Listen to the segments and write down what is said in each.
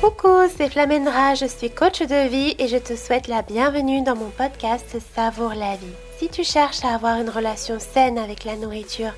Coucou, c'est Flamendra, je suis coach de vie et je te souhaite la bienvenue dans mon podcast Savoure la vie. Si tu cherches à avoir une relation saine avec la nourriture,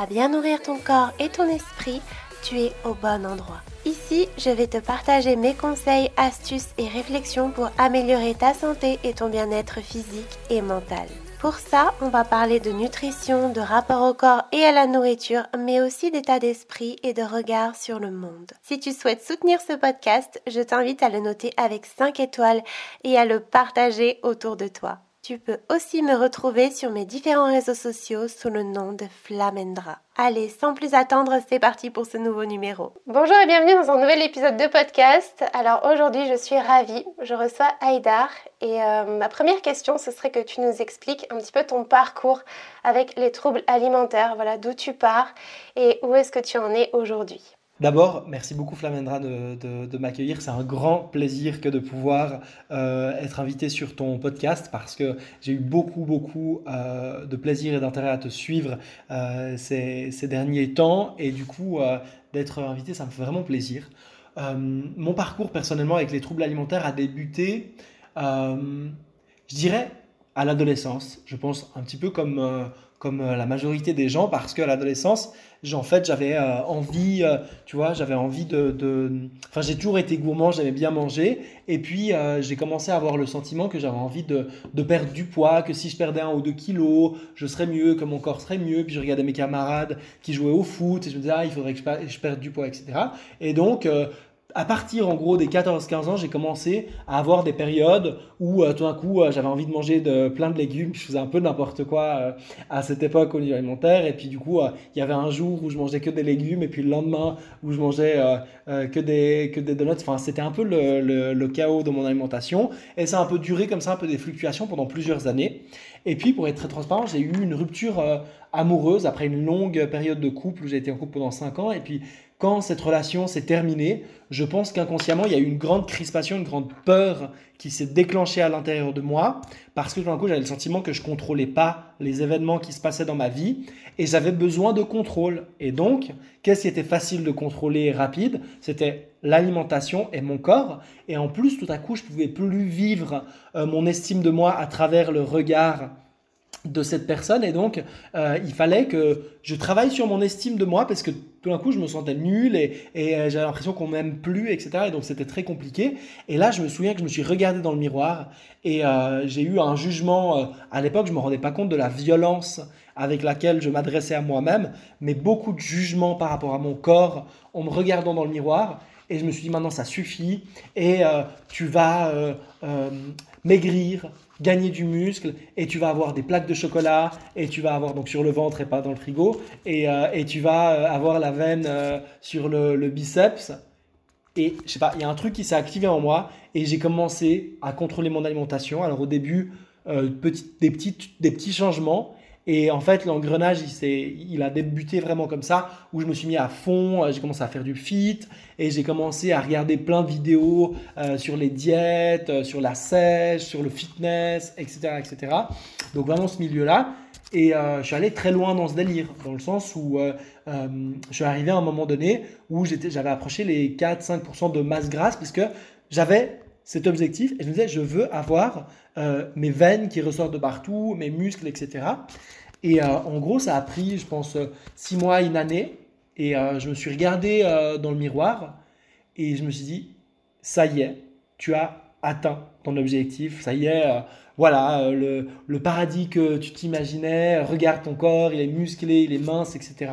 à bien nourrir ton corps et ton esprit, tu es au bon endroit. Ici, je vais te partager mes conseils, astuces et réflexions pour améliorer ta santé et ton bien-être physique et mental. Pour ça, on va parler de nutrition, de rapport au corps et à la nourriture, mais aussi d'état d'esprit et de regard sur le monde. Si tu souhaites soutenir ce podcast, je t'invite à le noter avec 5 étoiles et à le partager autour de toi. Tu peux aussi me retrouver sur mes différents réseaux sociaux sous le nom de Flamendra. Allez, sans plus attendre, c'est parti pour ce nouveau numéro. Bonjour et bienvenue dans un nouvel épisode de podcast. Alors aujourd'hui, je suis ravie. Je reçois Aïdar et euh, ma première question, ce serait que tu nous expliques un petit peu ton parcours avec les troubles alimentaires. Voilà, d'où tu pars et où est-ce que tu en es aujourd'hui? D'abord, merci beaucoup Flamendra de, m'accueillir. C'est un grand plaisir que de pouvoir euh, être invité sur ton podcast parce que j'ai eu beaucoup, beaucoup euh, de plaisir et d'intérêt à te suivre euh, ces, derniers temps. Et du coup, d'être invité, ça me fait vraiment plaisir. mon parcours personnellement avec les troubles alimentaires a débuté, je dirais, à l'adolescence. Je pense un petit peu comme comme la majorité des gens parce qu'à l'adolescence, en fait, j'avais euh, envie, euh, tu vois, j'avais envie de, Enfin, j'ai toujours été gourmand, j'aimais bien manger. Et puis, j'ai commencé à avoir le sentiment que j'avais envie de, de, perdre du poids, que si je perdais un ou deux kilos, je serais mieux, que mon corps serait mieux. Puis, je regardais mes camarades qui jouaient au foot et je me disais, ah, il faudrait que je, perde du poids, etc. Et donc, à partir en gros des 14-15 ans, j'ai commencé à avoir des périodes où euh, tout d'un coup euh, j'avais envie de manger de, plein de légumes. Je faisais un peu n'importe quoi euh, à cette époque au niveau alimentaire. Et puis du coup, il y avait un jour où je mangeais que des légumes et puis le lendemain où je mangeais que, des, que des donuts. Enfin, c'était un peu le, chaos de mon alimentation. Et ça a un peu duré comme ça, un peu des fluctuations pendant plusieurs années. Et puis, pour être très transparent, j'ai eu une rupture amoureuse après une longue période de couple où j'ai été en couple pendant 5 ans. Et puis, quand cette relation s'est terminée, je pense qu'inconsciemment, il y a eu une grande crispation, une grande peur qui s'est déclenchée à l'intérieur de moi, parce que tout d'un coup, j'avais le sentiment que je contrôlais pas les événements qui se passaient dans ma vie, et j'avais besoin de contrôle. Et donc, qu'est-ce qui était facile de contrôler et rapide? C'était l'alimentation et mon corps. Et en plus, tout à coup, je pouvais plus vivre euh, mon estime de moi à travers le regard de cette personne et donc euh, il fallait que je travaille sur mon estime de moi parce que tout d'un coup je me sentais nul et, euh, j'avais l'impression qu'on m'aime plus etc et donc c'était très compliqué. Et là je me souviens que je me suis regardé dans le miroir et euh, j'ai eu un jugement à l'époque je me rendais pas compte de la violence avec laquelle je m'adressais à moi-même mais beaucoup de jugement par rapport à mon corps en me regardant dans le miroir. Et je me suis dit maintenant ça suffit. Et tu vas maigrir gagner du muscle et tu vas avoir des plaques de chocolat et tu vas avoir donc sur le ventre et pas dans le frigo et, euh, et tu vas euh, avoir la veine euh, sur le, biceps. Et je sais pas il y a un truc qui s'est activé en moi et j'ai commencé à contrôler mon alimentation. Alors au début des, des petits changements et en fait, l'engrenage, il, a débuté vraiment comme ça, où je me suis mis à fond, euh, j'ai commencé à faire du fit, et j'ai commencé à regarder plein de vidéos euh, sur les diètes, euh, sur la sèche, sur le fitness, etc. etc. Donc vraiment ce milieu-là. Et je suis allé très loin dans ce délire, dans le sens où je suis arrivé à un moment donné où j'avais approché les 4-5% de masse grasse, puisque j'avais cet objectif, et je me disais, je veux avoir mes veines qui ressortent de partout, mes muscles, etc. Et euh, en gros, ça a pris, je pense, euh, six mois, une année. Et euh, je me suis regardé dans le miroir et je me suis dit, ça y est, tu as atteint ton objectif. Ça y est, voilà, le, paradis que tu t'imaginais, regarde ton corps, il est musclé, il est mince, etc.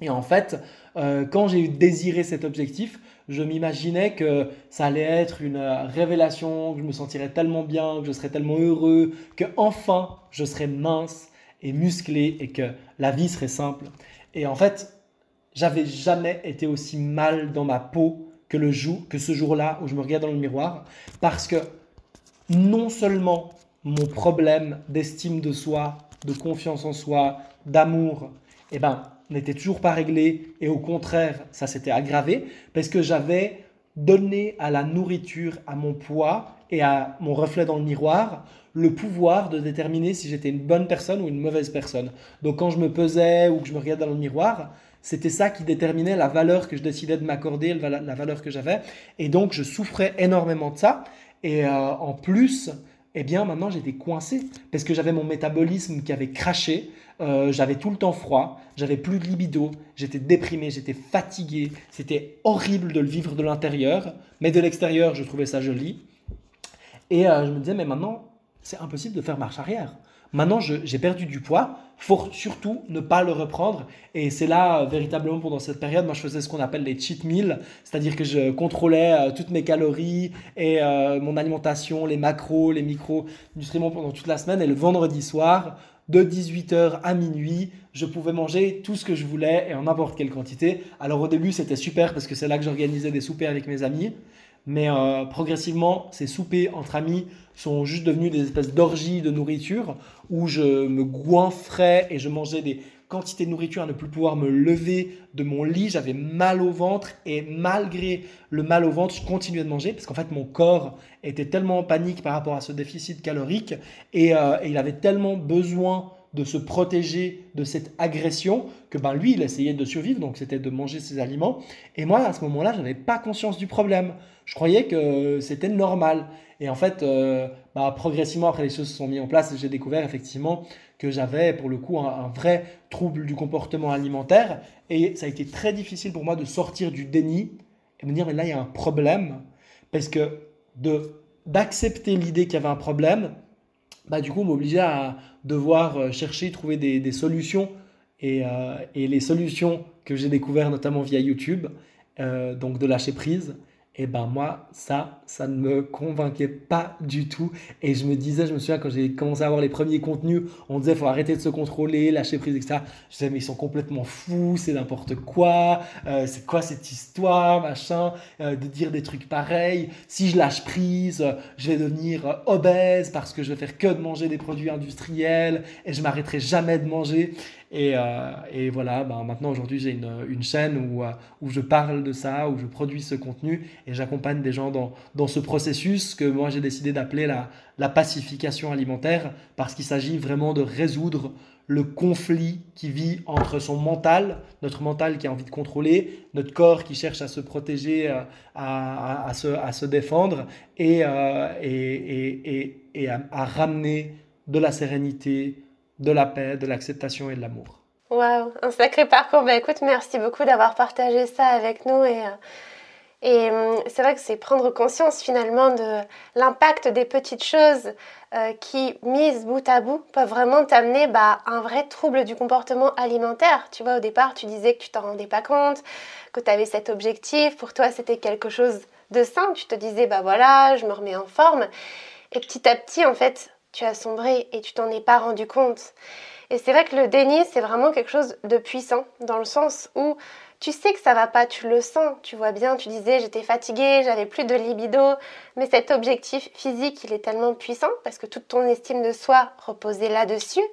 Et en fait, quand j'ai désiré cet objectif, je m'imaginais que ça allait être une révélation, que je me sentirais tellement bien, que je serais tellement heureux, que enfin je serais mince, et musclé et que la vie serait simple. Et en fait, j'avais jamais été aussi mal dans ma peau que le jour, que ce jour-là où je me regarde dans le miroir, parce que non seulement mon problème d'estime de soi, de confiance en soi, d'amour, eh ben, n'était toujours pas réglé et au contraire, ça s'était aggravé parce que j'avais donné à la nourriture, à mon poids et à mon reflet dans le miroir le pouvoir de déterminer si j'étais une bonne personne ou une mauvaise personne. Donc quand je me pesais ou que je me regardais dans le miroir, C'était ça qui déterminait la valeur que je décidais de m'accorder, la valeur que j'avais. Et donc, je souffrais énormément de ça. Et euh, en plus, eh bien, maintenant, j'étais coincé parce que j'avais mon métabolisme qui avait craché. Euh, j'avais tout le temps froid, j'avais plus de libido, j'étais déprimé, j'étais fatigué. C'était horrible de le vivre de l'intérieur, mais de l'extérieur, je trouvais ça joli. Et euh, je me disais, mais maintenant, c'est impossible de faire marche arrière. Maintenant, j'ai perdu du poids. Faut surtout ne pas le reprendre. Et c'est là, véritablement, pendant cette période, moi, je faisais ce qu'on appelle les cheat meals. C'est-à-dire que je contrôlais euh, toutes mes calories et euh, mon alimentation, les macros, les micros, nutriments pendant toute la semaine. Et le vendredi soir, de 18h à minuit, je pouvais manger tout ce que je voulais et en n'importe quelle quantité. Alors au début, c'était super parce que c'est là que j'organisais des soupers avec mes amis. Mais euh, progressivement, ces soupers entre amis sont juste devenus des espèces d'orgies de nourriture où je me goinfrais et je mangeais des quantités de nourriture à ne plus pouvoir me lever de mon lit. J'avais mal au ventre et malgré le mal au ventre, je continuais de manger parce qu'en fait mon corps était tellement en panique par rapport à ce déficit calorique et, euh, et il avait tellement besoin de se protéger de cette agression que ben lui il essayait de survivre donc c'était de manger ses aliments. Et moi à ce moment-là je n'avais pas conscience du problème. Je croyais que c'était normal. Et en fait euh, bah, progressivement après les choses se sont mises en place j'ai découvert effectivement que j'avais pour le coup un, vrai trouble du comportement alimentaire. Et ça a été très difficile pour moi de sortir du déni et me dire mais là il y a un problème. Parce que d'accepter l'idée qu'il y avait un problème bah, du coup, m'obligeait à devoir euh, chercher, trouver des, solutions. Euh, et, les solutions que j'ai découvertes notamment via YouTube, euh, donc de lâcher prise, et ben moi, ça, ça ne me convainquait pas du tout. Et je me disais, je me souviens quand j'ai commencé à avoir les premiers contenus, on disait faut arrêter de se contrôler, lâcher prise, etc. Je disais mais ils sont complètement fous, c'est n'importe quoi, euh, c'est quoi cette histoire, machin, euh, de dire des trucs pareils. Si je lâche prise, je vais devenir obèse parce que je vais faire que de manger des produits industriels et je m'arrêterai jamais de manger. Euh, et, voilà, ben maintenant aujourd'hui j'ai une, chaîne où, euh, où je parle de ça, où je produis ce contenu et j'accompagne des gens dans, ce processus que moi j'ai décidé d'appeler la, pacification alimentaire parce qu'il s'agit vraiment de résoudre le conflit qui vit entre son mental, notre mental qui a envie de contrôler, notre corps qui cherche à se protéger, euh, à, se, défendre et, à ramener de la sérénité, de la paix, de l'acceptation et de l'amour. Waouh, un sacré parcours. Bah écoute, merci beaucoup d'avoir partagé ça avec nous et, euh, hum, c'est vrai que c'est prendre conscience finalement de l'impact des petites choses euh, qui, mises bout à bout, peuvent vraiment t'amener bah, un vrai trouble du comportement alimentaire. Tu vois, au départ, tu disais que tu t'en rendais pas compte, que tu avais cet objectif, pour toi c'était quelque chose de simple, tu te disais bah voilà, je me remets en forme. Et petit à petit, en fait, tu as sombré et tu t'en es pas rendu compte. Et c'est vrai que le déni, c'est vraiment quelque chose de puissant, dans le sens où tu sais que ça va pas, tu le sens, tu vois bien, tu disais j'étais fatiguée, j'avais plus de libido, mais cet objectif physique, il est tellement puissant parce que toute ton estime de soi reposait là-dessus,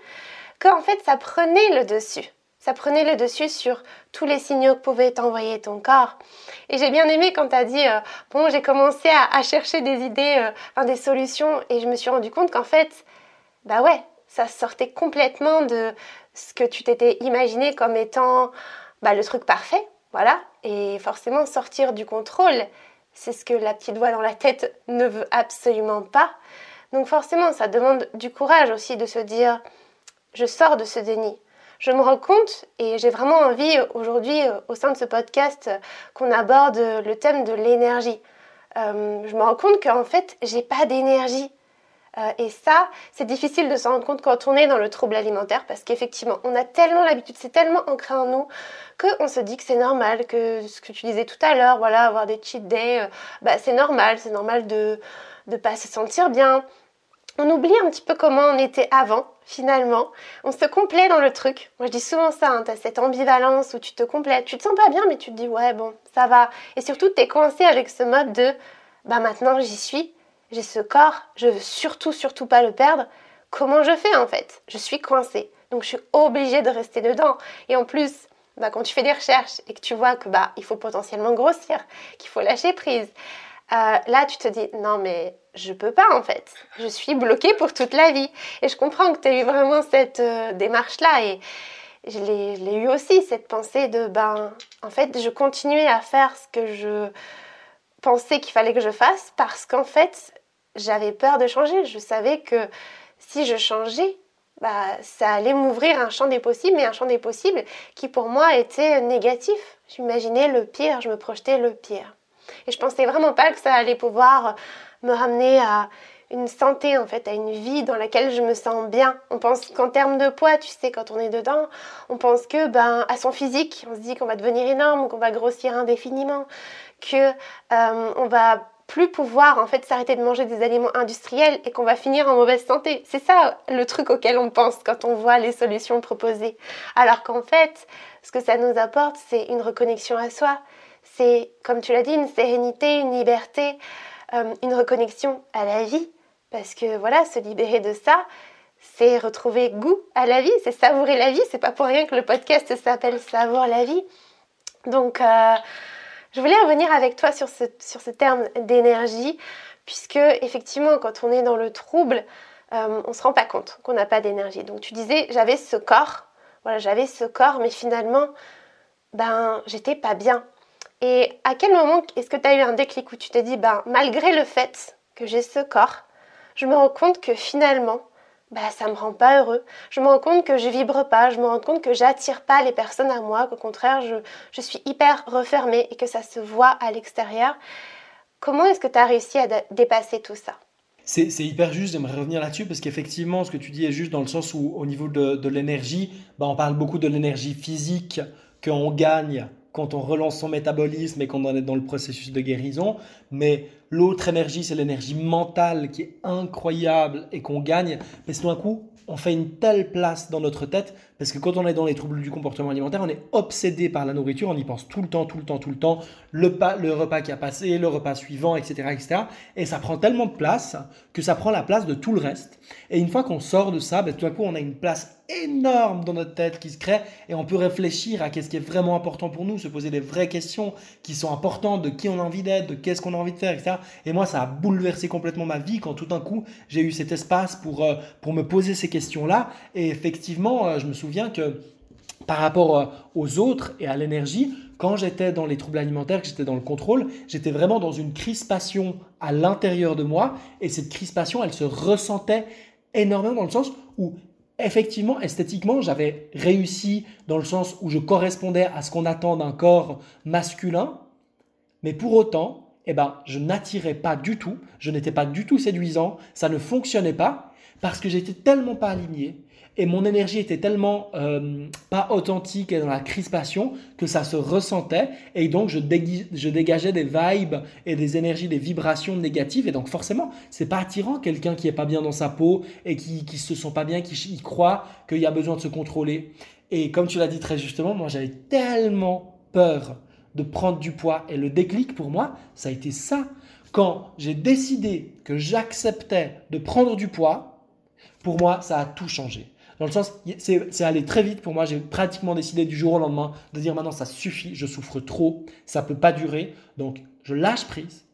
qu'en fait ça prenait le dessus. Ça prenait le dessus sur tous les signaux que pouvait t'envoyer ton corps. Et j'ai bien aimé quand tu as dit, euh, bon, j'ai commencé à, chercher des idées, euh, des solutions, et je me suis rendu compte qu'en fait, bah ouais, ça sortait complètement de ce que tu t'étais imaginé comme étant bah, le truc parfait, voilà. Et forcément, sortir du contrôle, c'est ce que la petite voix dans la tête ne veut absolument pas. Donc forcément, ça demande du courage aussi de se dire, je sors de ce déni, je me rends compte et j'ai vraiment envie aujourd'hui euh, au sein de ce podcast euh, qu'on aborde le thème de l'énergie. Euh, je me rends compte qu'en fait, j'ai pas d'énergie. et ça, c'est difficile de s'en rendre compte quand on est dans le trouble alimentaire parce qu'effectivement, on a tellement l'habitude, c'est tellement ancré en nous qu'on se dit que c'est normal, que ce que tu disais tout à l'heure, voilà, avoir des cheat days, bah, c'est normal, c'est normal de ne pas se sentir bien. On oublie un petit peu comment on était avant finalement. On se complaît dans le truc. Moi, je dis souvent ça, hein, tu as cette ambivalence où tu te complètes. Tu te sens pas bien, mais tu te dis, ouais, bon, ça va. Et surtout, tu es coincé avec ce mode de, bah maintenant, j'y suis, j'ai ce corps, je veux surtout, surtout pas le perdre. Comment je fais en fait? Je suis coincée. Donc, je suis obligée de rester dedans. Et en plus, bah, quand tu fais des recherches et que tu vois que bah il faut potentiellement grossir, qu'il faut lâcher prise, euh, là tu te dis non mais je peux pas en fait. Je suis bloquée pour toute la vie. Et je comprends que tu as eu vraiment cette euh, démarche-là. Et, je l'ai eu aussi, cette pensée de, ben, en fait, je continuais à faire ce que je pensais qu'il fallait que je fasse parce qu'en fait, j'avais peur de changer. Je savais que si je changeais, bah, ça allait m'ouvrir un champ des possibles, mais un champ des possibles qui pour moi était négatif. J'imaginais le pire, je me projetais le pire. Et je pensais vraiment pas que ça allait pouvoir me ramener à une santé en fait, à une vie dans laquelle je me sens bien. On pense qu'en termes de poids, tu sais, quand on est dedans, on pense que ben à son physique, on se dit qu'on va devenir énorme, qu'on va grossir indéfiniment, que euh, on va plus pouvoir en fait s'arrêter de manger des aliments industriels et qu'on va finir en mauvaise santé. C'est ça le truc auquel on pense quand on voit les solutions proposées. Alors qu'en fait, ce que ça nous apporte, c'est une reconnexion à soi. C'est, comme tu l'as dit, une sérénité, une liberté, euh, une reconnexion à la vie. Parce que voilà, se libérer de ça, c'est retrouver goût à la vie, c'est savourer la vie. C'est pas pour rien que le podcast s'appelle Savoure la vie. Donc, euh, je voulais revenir avec toi sur ce, sur terme d'énergie, puisque effectivement, quand on est dans le trouble, euh, on ne se rend pas compte qu'on n'a pas d'énergie. Donc, tu disais, j'avais ce corps, voilà, j'avais ce corps, mais finalement, ben, j'étais pas bien. Et à quel moment est-ce que tu as eu un déclic où tu t'es dit, ben, malgré le fait que j'ai ce corps, je me rends compte que finalement, bah, ça me rend pas heureux. Je me rends compte que je vibre pas, je me rends compte que j'attire pas les personnes à moi, qu'au contraire, je, je, suis hyper refermée et que ça se voit à l'extérieur. Comment est-ce que tu as réussi à dépasser tout ça? C'est, hyper juste, j'aimerais revenir là-dessus parce qu'effectivement, ce que tu dis est juste dans le sens où, au niveau de, de l'énergie, bah, on parle beaucoup de l'énergie physique qu'on gagne quand on relance son métabolisme et qu'on en est dans le processus de guérison. Mais l'autre énergie, c'est l'énergie mentale qui est incroyable et qu'on gagne. Mais tout d'un coup, on fait une telle place dans notre tête parce que quand on est dans les troubles du comportement alimentaire, on est obsédé par la nourriture, on y pense tout le temps, tout le temps, tout le temps, le, le repas qui a passé, le repas suivant, etc., etc. Et ça prend tellement de place que ça prend la place de tout le reste. Et une fois qu'on sort de ça, ben, tout d'un coup, on a une place énorme dans notre tête qui se crée et on peut réfléchir à qu'est-ce qui est vraiment important pour nous, se poser des vraies questions qui sont importantes de qui on a envie d'être, de qu'est-ce qu'on a envie de faire, etc. Et moi, ça a bouleversé complètement ma vie quand tout d'un coup, j'ai eu cet espace pour, euh, pour me poser ces questions-là. Et effectivement, euh, je me souviens que par rapport euh, aux autres et à l'énergie, quand j'étais dans les troubles alimentaires, que j'étais dans le contrôle, j'étais vraiment dans une crispation à l'intérieur de moi. Et cette crispation, elle se ressentait énormément dans le sens où effectivement, esthétiquement, j'avais réussi dans le sens où je correspondais à ce qu'on attend d'un corps masculin, mais pour autant, eh ben, je n'attirais pas du tout, je n'étais pas du tout séduisant, ça ne fonctionnait pas parce que j'étais tellement pas aligné et mon énergie était tellement euh, pas authentique et dans la crispation que ça se ressentait et donc je, dégageais des vibes et des énergies, des vibrations négatives et donc forcément c'est pas attirant quelqu'un qui est pas bien dans sa peau et qui, qui se sent pas bien, qui croit qu'il y a besoin de se contrôler. Et comme tu l'as dit très justement, moi j'avais tellement peur de prendre du poids et le déclic pour moi, ça a été ça. Quand j'ai décidé que j'acceptais de prendre du poids, pour moi, ça a tout changé. Dans le sens, c'est allé très vite pour moi. J'ai pratiquement décidé du jour au lendemain de dire maintenant ça suffit, je souffre trop, ça peut pas durer. Donc je lâche prise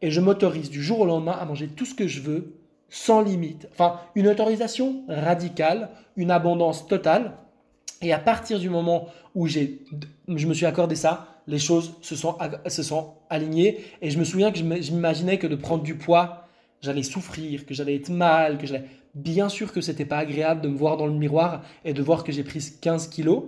et je m'autorise du jour au lendemain à manger tout ce que je veux sans limite. Enfin, une autorisation radicale, une abondance totale. Et à partir du moment où je me suis accordé ça, les choses se sont, se sont alignées. Et je me souviens que je m'imaginais que de prendre du poids, j'allais souffrir, que j'allais être mal, que j'allais Bien sûr que c'était pas agréable de me voir dans le miroir et de voir que j'ai pris 15 kilos,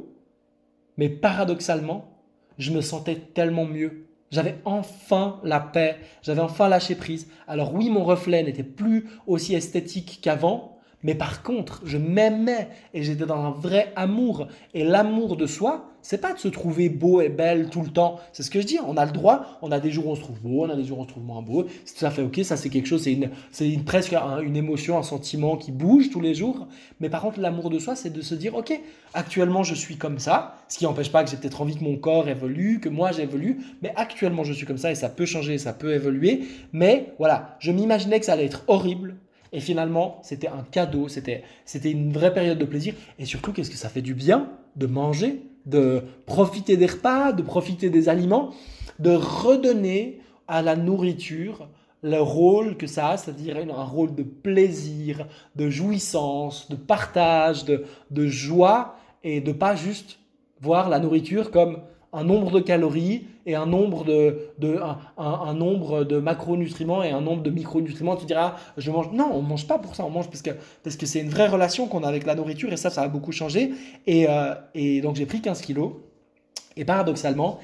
mais paradoxalement, je me sentais tellement mieux. J'avais enfin la paix, j'avais enfin lâché prise. Alors oui, mon reflet n'était plus aussi esthétique qu'avant, mais par contre, je m'aimais et j'étais dans un vrai amour. Et l'amour de soi, c'est pas de se trouver beau et belle tout le temps. C'est ce que je dis. On a le droit. On a des jours où on se trouve beau, on a des jours où on se trouve moins beau. C'est tout à fait ok. Ça, c'est quelque chose. C'est une, c'est une, presque une émotion, un sentiment qui bouge tous les jours. Mais par contre, l'amour de soi, c'est de se dire, ok, actuellement, je suis comme ça. Ce qui n'empêche pas que j'ai peut-être envie que mon corps évolue, que moi j'évolue. Mais actuellement, je suis comme ça et ça peut changer, ça peut évoluer. Mais voilà, je m'imaginais que ça allait être horrible et finalement, c'était un cadeau, c'était, c'était une vraie période de plaisir. Et surtout, qu'est-ce que ça fait du bien de manger, de profiter des repas, de profiter des aliments, de redonner à la nourriture le rôle que ça a, c'est-à-dire un rôle de plaisir, de jouissance, de partage, de, de joie. et de pas juste voir la nourriture comme un nombre de calories et un nombre de, de un, nombre de macronutriments et un nombre de micronutriments. Tu diras, je mange. Non, on mange pas pour ça. On mange parce que parce que c'est une vraie relation qu'on a avec la nourriture et ça, ça a beaucoup changé. Et, euh, et donc j'ai pris 15 kilos. Et paradoxalement,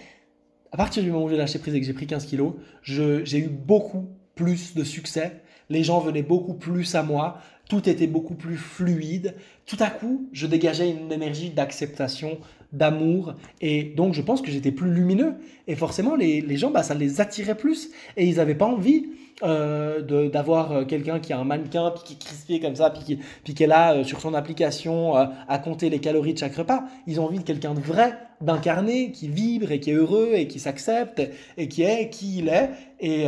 à partir du moment où j'ai lâché prise et que j'ai pris 15 kilos, j'ai eu beaucoup plus de succès. Les gens venaient beaucoup plus à moi. Tout était beaucoup plus fluide. Tout à coup, je dégageais une énergie d'acceptation, d'amour. Et donc, je pense que j'étais plus lumineux. Et forcément, les, les gens, bah, ça les attirait plus. Et ils n'avaient pas envie euh, d'avoir euh, quelqu'un qui a un mannequin, puis qui est crispé comme ça, puis qui, puis qui est là euh, sur son application à compter les calories de chaque repas. Ils ont envie de quelqu'un de vrai, d'incarné, qui vibre et qui est heureux et qui s'accepte et qui est qui il est. Et,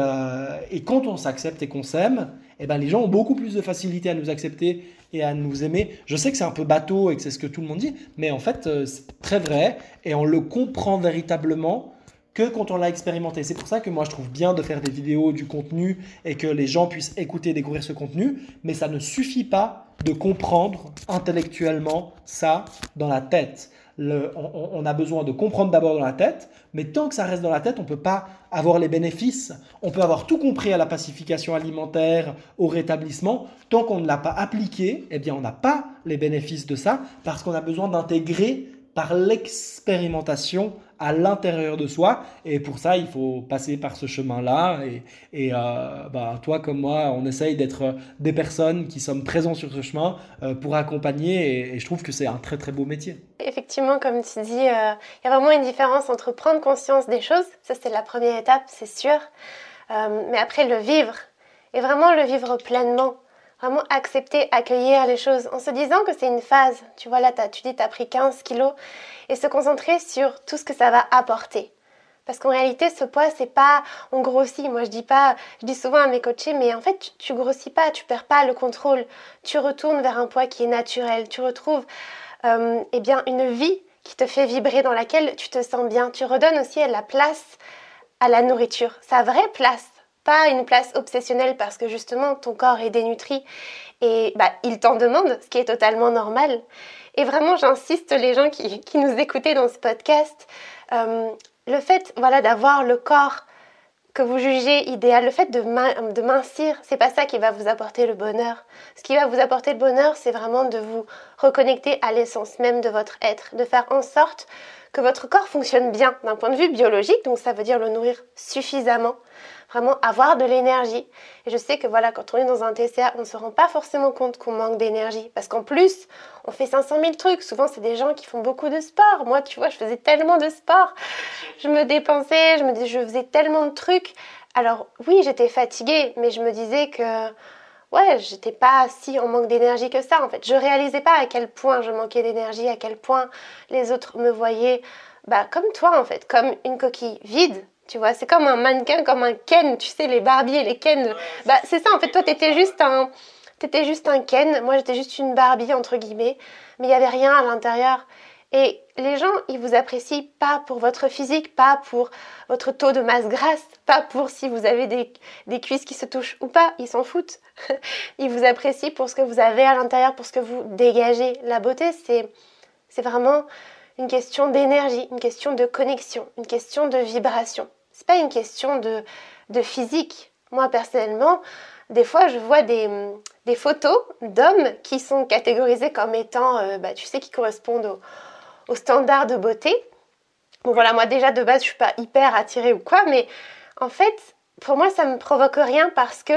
et quand on s'accepte et qu'on s'aime, eh ben, les gens ont beaucoup plus de facilité à nous accepter et à nous aimer. Je sais que c'est un peu bateau et que c'est ce que tout le monde dit, mais en fait, c'est très vrai et on le comprend véritablement que quand on l'a expérimenté. C'est pour ça que moi je trouve bien de faire des vidéos, du contenu et que les gens puissent écouter, découvrir ce contenu, mais ça ne suffit pas de comprendre intellectuellement ça dans la tête. On, a besoin de comprendre d'abord dans la tête, mais tant que ça reste dans la tête, on ne peut pas avoir les bénéfices. On peut avoir tout compris à la pacification alimentaire, au rétablissement. Tant qu'on ne l'a pas appliqué, eh bien on n'a pas les bénéfices de ça parce qu'on a besoin d'intégrer par l'expérimentation à l'intérieur de soi. Et pour ça, il faut passer par ce chemin-là. Et, et euh, bah, toi comme moi, on essaye d'être des personnes qui sommes présents sur ce chemin euh, pour accompagner. Et, je trouve que c'est un très très beau métier. Effectivement, comme tu dis, euh, il y a vraiment une différence entre prendre conscience des choses, ça c'est la première étape, c'est sûr, mais après le vivre, et vraiment le vivre pleinement. Vraiment accepter, accueillir les choses en se disant que c'est une phase. Tu vois, là, tu dis tu as pris 15 kilos et se concentrer sur tout ce que ça va apporter. Parce qu'en réalité, ce poids, c'est pas on grossit. Moi, je dis pas, je dis souvent à mes coachés, mais en fait, tu, grossis pas, tu perds pas le contrôle. Tu retournes vers un poids qui est naturel. Tu retrouves, euh, eh bien, une vie qui te fait vibrer, dans laquelle tu te sens bien. Tu redonnes aussi la place à la nourriture, sa vraie place pas une place obsessionnelle parce que justement ton corps est dénutri et bah, il t'en demande, ce qui est totalement normal. Et vraiment, j'insiste, les gens qui, qui, nous écoutaient dans ce podcast, euh, le fait voilà, d'avoir le corps que vous jugez idéal, le fait de, de mincir, c'est pas ça qui va vous apporter le bonheur. Ce qui va vous apporter le bonheur, c'est vraiment de vous reconnecter à l'essence même de votre être, de faire en sorte que votre corps fonctionne bien d'un point de vue biologique, donc ça veut dire le nourrir suffisamment, vraiment avoir de l'énergie. Et je sais que voilà, quand on est dans un TCA, on ne se rend pas forcément compte qu'on manque d'énergie. Parce qu'en plus, on fait 500 000 trucs. Souvent, c'est des gens qui font beaucoup de sport. Moi, tu vois, je faisais tellement de sport. Je me dépensais, je me je faisais tellement de trucs. Alors oui, j'étais fatiguée, mais je me disais que ouais, j'étais pas si en manque d'énergie que ça en fait. Je réalisais pas à quel point je manquais d'énergie, à quel point les autres me voyaient bah comme toi en fait, comme une coquille vide tu vois, c'est comme un mannequin, comme un Ken, tu sais, les Barbie et les Ken. Bah, c'est ça, en fait, toi, t'étais juste un. T'étais juste un Ken, moi j'étais juste une Barbie entre guillemets, mais il n'y avait rien à l'intérieur. Et les gens, ils vous apprécient pas pour votre physique, pas pour votre taux de masse grasse, pas pour si vous avez des, des cuisses qui se touchent ou pas, ils s'en foutent. ils vous apprécient pour ce que vous avez à l'intérieur, pour ce que vous dégagez. La beauté, c'est, c'est vraiment une question d'énergie, une question de connexion, une question de vibration. C'est pas une question de, de physique. Moi personnellement, des fois je vois des, des photos d'hommes qui sont catégorisés comme étant, euh, bah, tu sais, qui correspondent au, standard de beauté. Bon voilà, moi déjà de base je suis pas hyper attirée ou quoi, mais en fait pour moi ça me provoque rien parce que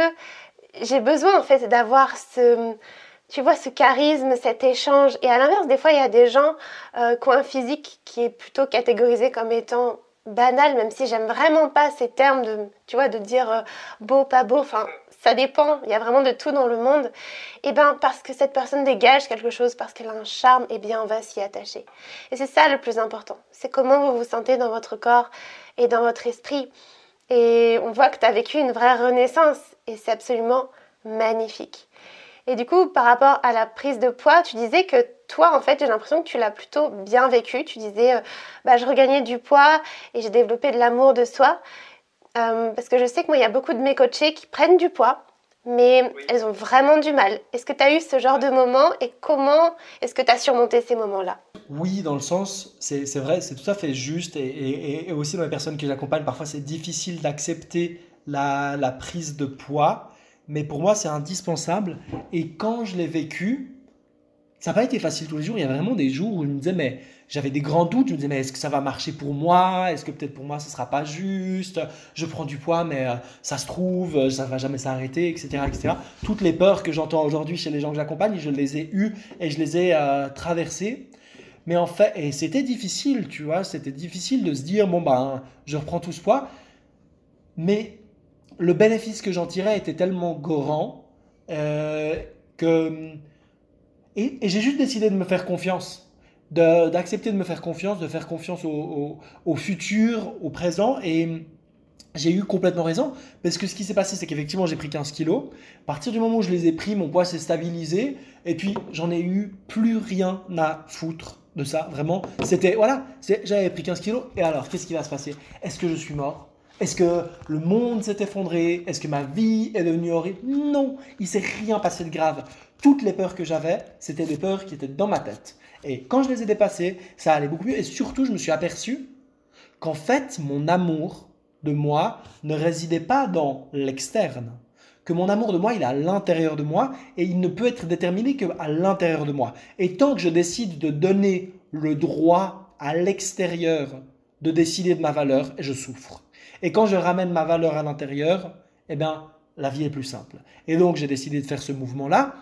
j'ai besoin en fait d'avoir ce tu vois, ce charisme, cet échange. Et à l'inverse, des fois, il y a des gens euh, qui ont un physique qui est plutôt catégorisé comme étant banal, même si j'aime vraiment pas ces termes de, tu vois, de dire euh, beau, pas beau. Enfin, ça dépend. Il y a vraiment de tout dans le monde. Et eh ben, parce que cette personne dégage quelque chose, parce qu'elle a un charme, et eh bien, on va s'y attacher. Et c'est ça le plus important. C'est comment vous vous sentez dans votre corps et dans votre esprit. Et on voit que tu as vécu une vraie renaissance. Et c'est absolument magnifique. Et du coup, par rapport à la prise de poids, tu disais que toi, en fait, j'ai l'impression que tu l'as plutôt bien vécu. Tu disais, euh, bah, je regagnais du poids et j'ai développé de l'amour de soi. Euh, parce que je sais que moi, il y a beaucoup de mes coachés qui prennent du poids, mais elles ont vraiment du mal. Est-ce que tu as eu ce genre de moment et comment est-ce que tu as surmonté ces moments-là? Oui, dans le sens, c'est vrai, c'est tout à fait juste. Et, aussi dans les personnes que j'accompagne, parfois c'est difficile d'accepter la, la, prise de poids. Mais pour moi, c'est indispensable. Et quand je l'ai vécu, ça n'a pas été facile tous les jours. Il y a vraiment des jours où je me disais, mais j'avais des grands doutes. Je me disais, mais est-ce que ça va marcher pour moi? Est-ce que peut-être pour moi, ce ne sera pas juste? Je prends du poids, mais euh, ça se trouve, ça ne va jamais s'arrêter, etc., etc. Toutes les peurs que j'entends aujourd'hui chez les gens que j'accompagne, je les ai eues et je les ai euh, traversées. Mais en fait, et c'était difficile, tu vois, c'était difficile de se dire, bon, ben, je reprends tout ce poids. Mais le bénéfice que j'en tirais était tellement grand que... et j'ai juste décidé de me faire confiance d'accepter de, me faire confiance, de faire confiance au, futur, au présent. Et j'ai eu complètement raison, parce que ce qui s'est passé, c'est qu'effectivement, j'ai pris 15 kilos. À partir du moment où je les ai pris, mon poids s'est stabilisé. Et puis, j'en ai eu plus rien à foutre de ça. Vraiment, c'était, voilà, j'avais pris 15 kilos. Et alors, qu'est-ce qui va se passer? Est-ce que je suis mort? Est-ce que le monde s'est effondré? Est-ce que ma vie est devenue horrible? Non, il s'est rien passé de grave. Toutes les peurs que j'avais, c'était des peurs qui étaient dans ma tête. Et quand je les ai dépassées, ça allait beaucoup mieux. Et surtout, je me suis aperçu qu'en fait, mon amour de moi ne résidait pas dans l'externe. Que mon amour de moi, il est à l'intérieur de moi et il ne peut être déterminé qu'à l'intérieur de moi. Et tant que je décide de donner le droit à l'extérieur de décider de ma valeur, je souffre. Et quand je ramène ma valeur à l'intérieur, eh bien, la vie est plus simple. Et donc, j'ai décidé de faire ce mouvement-là.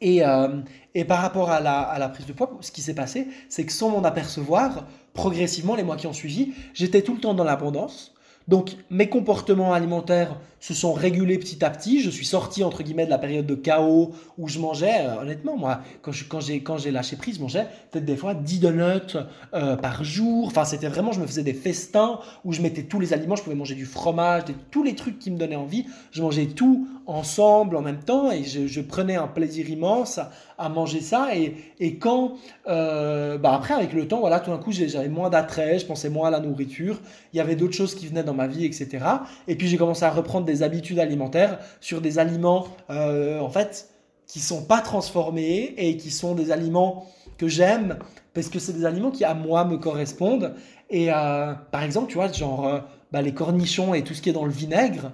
Et, euh, et par rapport à la, à la, prise de poids, ce qui s'est passé, c'est que sans m'en apercevoir, progressivement, les mois qui ont suivi, j'étais tout le temps dans l'abondance. Donc mes comportements alimentaires se sont régulés petit à petit. Je suis sorti entre guillemets de la période de chaos où je mangeais, euh, honnêtement, moi, quand, j'ai, quand j'ai lâché prise, je mangeais peut-être des fois 10 donuts euh, par jour. Enfin, c'était vraiment, je me faisais des festins où je mettais tous les aliments. Je pouvais manger du fromage, tous les trucs qui me donnaient envie. Je mangeais tout ensemble en même temps et je, prenais un plaisir immense à, manger ça. Et, et quand, euh, bah après, avec le temps, voilà, tout d'un coup, j'avais moins d'attrait, je pensais moins à la nourriture. Il y avait d'autres choses qui venaient dans ma vie, etc. Et puis j'ai commencé à reprendre des habitudes alimentaires sur des aliments, euh, en fait, qui sont pas transformés et qui sont des aliments que j'aime parce que c'est des aliments qui à moi me correspondent. Et euh, par exemple, tu vois, genre bah, les cornichons et tout ce qui est dans le vinaigre,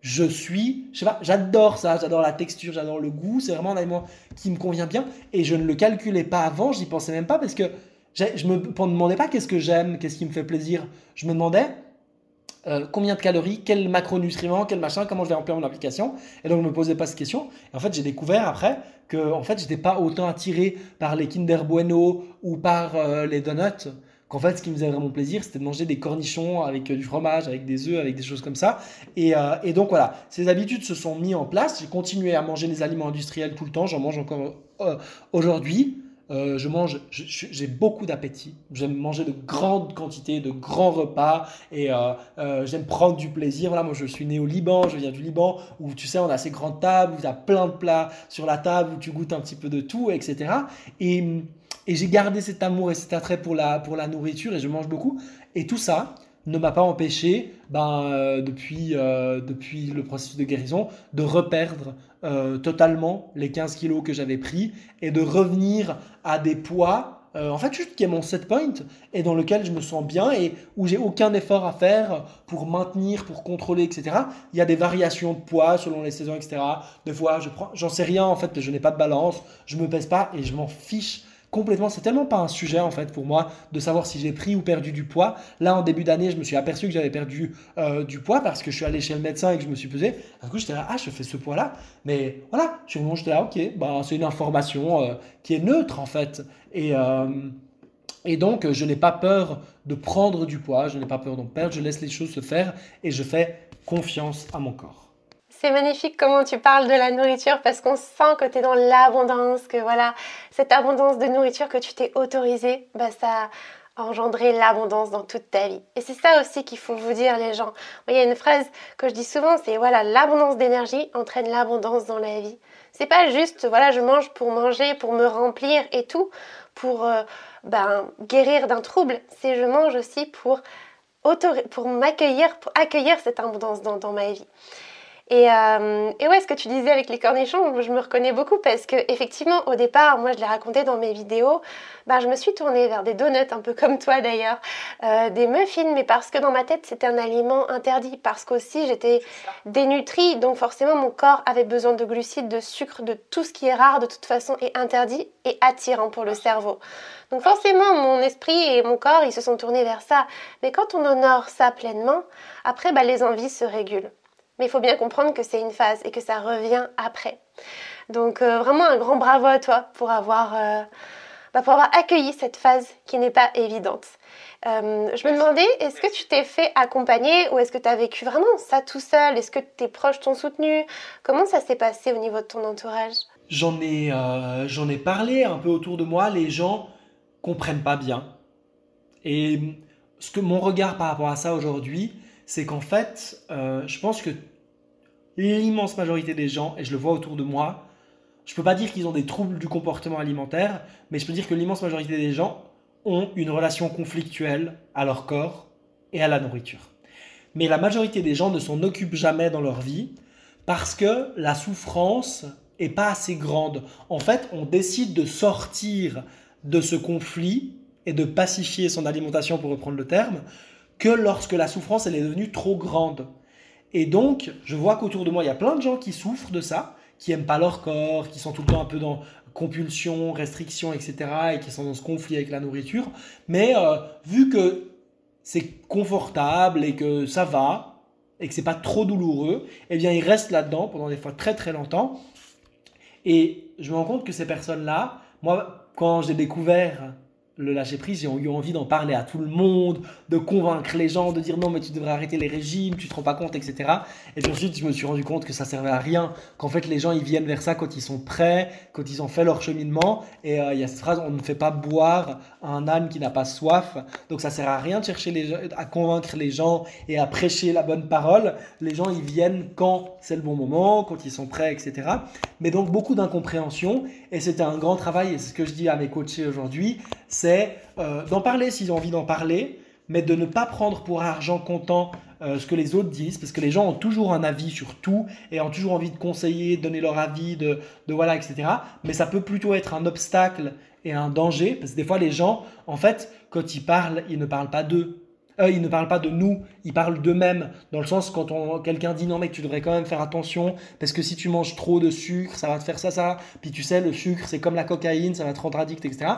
je suis, je sais pas, j'adore ça, j'adore la texture, j'adore le goût, c'est vraiment un aliment qui me convient bien et je ne le calculais pas avant, j'y pensais même pas parce que je me demandais pas qu'est-ce que j'aime, qu'est-ce qui me fait plaisir, je me demandais euh, combien de calories, quel macronutriments, quel machin, comment je vais remplir mon application et donc je me posais pas cette question et en fait j'ai découvert après que en fait j'étais pas autant attiré par les Kinder Bueno ou par euh, les donuts qu'en fait, ce qui me faisait vraiment plaisir, c'était de manger des cornichons avec euh, du fromage, avec des œufs, avec des choses comme ça. Et, donc voilà, ces habitudes se sont mises en place. J'ai continué à manger les aliments industriels tout le temps. J'en mange encore aujourd'hui. Je mange, j'ai beaucoup d'appétit. J'aime manger de grandes quantités, de grands repas et j'aime prendre du plaisir. Voilà, moi je suis né au Liban, je viens du Liban où tu sais, on a ces grandes tables, où il y a plein de plats sur la table, où tu goûtes un petit peu de tout, etc. Et et j'ai gardé cet amour et cet attrait pour la, pour la nourriture et je mange beaucoup. Et tout ça ne m'a pas empêché, ben, euh, depuis, euh, depuis le processus de guérison, de reperdre euh, totalement les 15 kilos que j'avais pris et de revenir à des poids en fait, juste qui est mon set point et dans lequel je me sens bien et où j'ai aucun effort à faire pour maintenir, pour contrôler, etc. Il y a des variations de poids selon les saisons, etc. Des fois, je prends, j'en sais rien en fait, je n'ai pas de balance, je me pèse pas et je m'en fiche complètement. C'est tellement pas un sujet en fait pour moi de savoir si j'ai pris ou perdu du poids. Là, en début d'année, je me suis aperçu que j'avais perdu euh, du poids parce que je suis allé chez le médecin et que je me suis pesé. Du coup, j'étais là, ah, je fais ce poids-là. Mais voilà, je me j'étais là, ok, bah, c'est une information euh, qui est neutre en fait. Et, euh, et donc, je n'ai pas peur de prendre du poids, je n'ai pas peur d'en perdre, je laisse les choses se faire et je fais confiance à mon corps. C'est magnifique comment tu parles de la nourriture parce qu'on sent que tu es dans l'abondance, que voilà, cette abondance de nourriture que tu t'es autorisée, bah ça a engendré l'abondance dans toute ta vie. Et c'est ça aussi qu'il faut vous dire les gens. Il y a une phrase que je dis souvent, c'est voilà, l'abondance d'énergie entraîne l'abondance dans la vie. C'est pas juste voilà, je mange pour manger, pour me remplir et tout, pour euh, ben, guérir d'un trouble. C'est je mange aussi pour pour m'accueillir, pour accueillir cette abondance dans, dans ma vie. Et, euh, et, ouais, ce que tu disais avec les cornichons, je me reconnais beaucoup parce que effectivement, au départ, moi je l'ai raconté dans mes vidéos, bah, je me suis tournée vers des donuts, un peu comme toi d'ailleurs, euh, des muffins, mais parce que dans ma tête c'était un aliment interdit, parce qu'aussi j'étais dénutrie, donc forcément mon corps avait besoin de glucides, de sucre, de tout ce qui est rare de toute façon est interdit et attirant pour le cerveau. Donc forcément mon esprit et mon corps ils se sont tournés vers ça, mais quand on honore ça pleinement, après bah, les envies se régulent. Mais il faut bien comprendre que c'est une phase et que ça revient après. Donc euh, vraiment un grand bravo à toi pour avoir, euh, bah, pour avoir accueilli cette phase qui n'est pas évidente. Euh, je me demandais, est-ce que tu t'es fait accompagner ou est-ce que tu as vécu vraiment ça tout seul? Est-ce que tes proches t'ont soutenu? Comment ça s'est passé au niveau de ton entourage? J'en ai, j'en ai parlé un peu autour de moi. Les gens comprennent pas bien. Et ce que mon regard par rapport à ça aujourd'hui, c'est qu'en fait, euh, je pense que l'immense majorité des gens, et je le vois autour de moi, je ne peux pas dire qu'ils ont des troubles du comportement alimentaire, mais je peux dire que l'immense majorité des gens ont une relation conflictuelle à leur corps et à la nourriture. Mais la majorité des gens ne s'en occupent jamais dans leur vie parce que la souffrance est pas assez grande. En fait, on décide de sortir de ce conflit et de pacifier son alimentation, pour reprendre le terme, que lorsque la souffrance elle est devenue trop grande. Et donc, je vois qu'autour de moi, il y a plein de gens qui souffrent de ça, qui aiment pas leur corps, qui sont tout le temps un peu dans compulsion, restriction, etc., et qui sont dans ce conflit avec la nourriture. Mais euh, vu que c'est confortable et que ça va, et que c'est pas trop douloureux, eh bien, ils restent là-dedans pendant des fois très très longtemps. Et je me rends compte que ces personnes-là, moi, quand j'ai découvert le lâcher prise, j'ai eu envie d'en parler à tout le monde, de convaincre les gens, de dire non mais tu devrais arrêter les régimes, tu te rends pas compte, etc. Et puis ensuite je me suis rendu compte que ça servait à rien, qu'en fait les gens ils viennent vers ça quand ils sont prêts, quand ils ont fait leur cheminement. Et euh, il y a cette phrase on ne fait pas boire un âne qui n'a pas soif, donc ça sert à rien de chercher à convaincre les gens et à prêcher la bonne parole. Les gens ils viennent quand c'est le bon moment, quand ils sont prêts, etc. Mais donc beaucoup d'incompréhension et c'était un grand travail et c'est ce que je dis à mes coachés aujourd'hui c'est euh, d'en parler s'ils ont envie d'en parler, mais de ne pas prendre pour argent comptant euh, ce que les autres disent, parce que les gens ont toujours un avis sur tout et ont toujours envie de conseiller, de donner leur avis, de, de voilà, etc. Mais ça peut plutôt être un obstacle et un danger, parce que des fois les gens, en fait, quand ils parlent, ils ne parlent pas d'eux, ils ne parlent pas de nous, ils parlent d'eux-mêmes. Dans le sens, quand on, quelqu'un dit non, mec, tu devrais quand même faire attention, parce que si tu manges trop de sucre, ça va te faire ça, ça. Puis tu sais, le sucre, c'est comme la cocaïne, ça va te rendre addict, etc.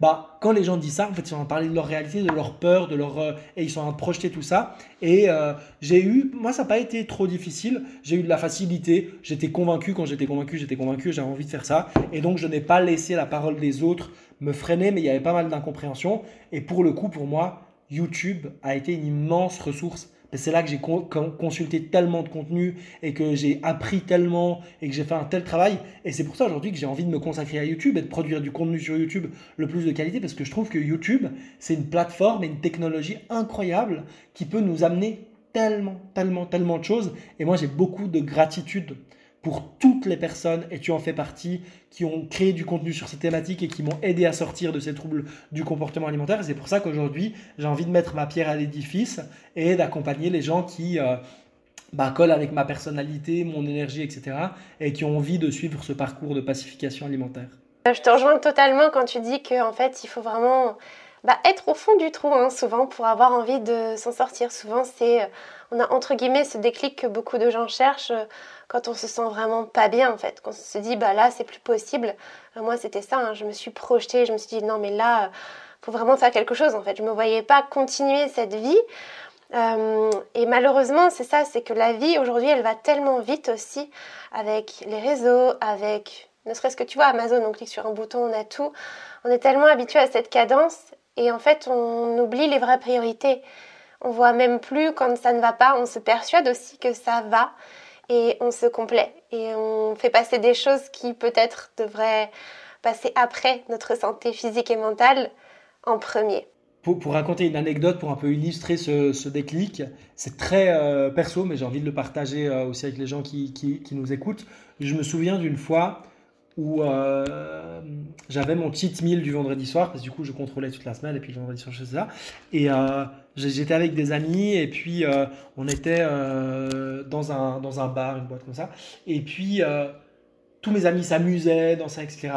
Bah, quand les gens disent ça, en fait, ils sont en parler de leur réalité, de leur peur, de leur, euh, et ils sont en projeter tout ça. Et euh, j'ai eu, moi, ça n'a pas été trop difficile. J'ai eu de la facilité. J'étais convaincu. Quand j'étais convaincu, j'étais convaincu. J'avais envie de faire ça. Et donc, je n'ai pas laissé la parole des autres me freiner, mais il y avait pas mal d'incompréhension. Et pour le coup, pour moi, YouTube a été une immense ressource. C'est là que j'ai consulté tellement de contenu et que j'ai appris tellement et que j'ai fait un tel travail. Et c'est pour ça aujourd'hui que j'ai envie de me consacrer à YouTube et de produire du contenu sur YouTube le plus de qualité parce que je trouve que YouTube, c'est une plateforme et une technologie incroyable qui peut nous amener tellement, tellement, tellement de choses. Et moi, j'ai beaucoup de gratitude pour toutes les personnes, et tu en fais partie, qui ont créé du contenu sur ces thématiques et qui m'ont aidé à sortir de ces troubles du comportement alimentaire. C'est pour ça qu'aujourd'hui, j'ai envie de mettre ma pierre à l'édifice et d'accompagner les gens qui euh, bah, collent avec ma personnalité, mon énergie, etc. et qui ont envie de suivre ce parcours de pacification alimentaire. Je te rejoins totalement quand tu dis qu'en fait, il faut vraiment bah, être au fond du trou, hein, souvent, pour avoir envie de s'en sortir. Souvent, c'est, euh, on a entre guillemets ce déclic que beaucoup de gens cherchent euh, quand on se sent vraiment pas bien, en fait. Quand on se dit, bah là, c'est plus possible. Euh, moi, c'était ça, hein, je me suis projetée, je me suis dit, non, mais là, faut vraiment faire quelque chose, en fait. Je me voyais pas continuer cette vie. et malheureusement, c'est ça, c'est que la vie aujourd'hui, elle va tellement vite aussi avec les réseaux, avec ne serait-ce que tu vois Amazon, on clique sur un bouton, on a tout. On est tellement habitué à cette cadence et en fait, on oublie les vraies priorités. On voit même plus quand ça ne va pas. On se persuade aussi que ça va et on se complaît. Et on fait passer des choses qui peut-être devraient passer après notre santé physique et mentale en premier. Pour, raconter une anecdote, pour un peu illustrer ce, déclic, c'est très euh, perso, mais j'ai envie de le partager euh, aussi avec les gens qui, qui, nous écoutent. Je me souviens d'une fois, où euh, j'avais mon cheat meal du vendredi soir, parce que du coup, je contrôlais toute la semaine, et puis le vendredi soir, je faisais ça. Et euh, j'étais avec des amis, et puis euh, on était dans, un, dans un bar, une boîte comme ça. Et puis, tous mes amis s'amusaient, dans ça, etc.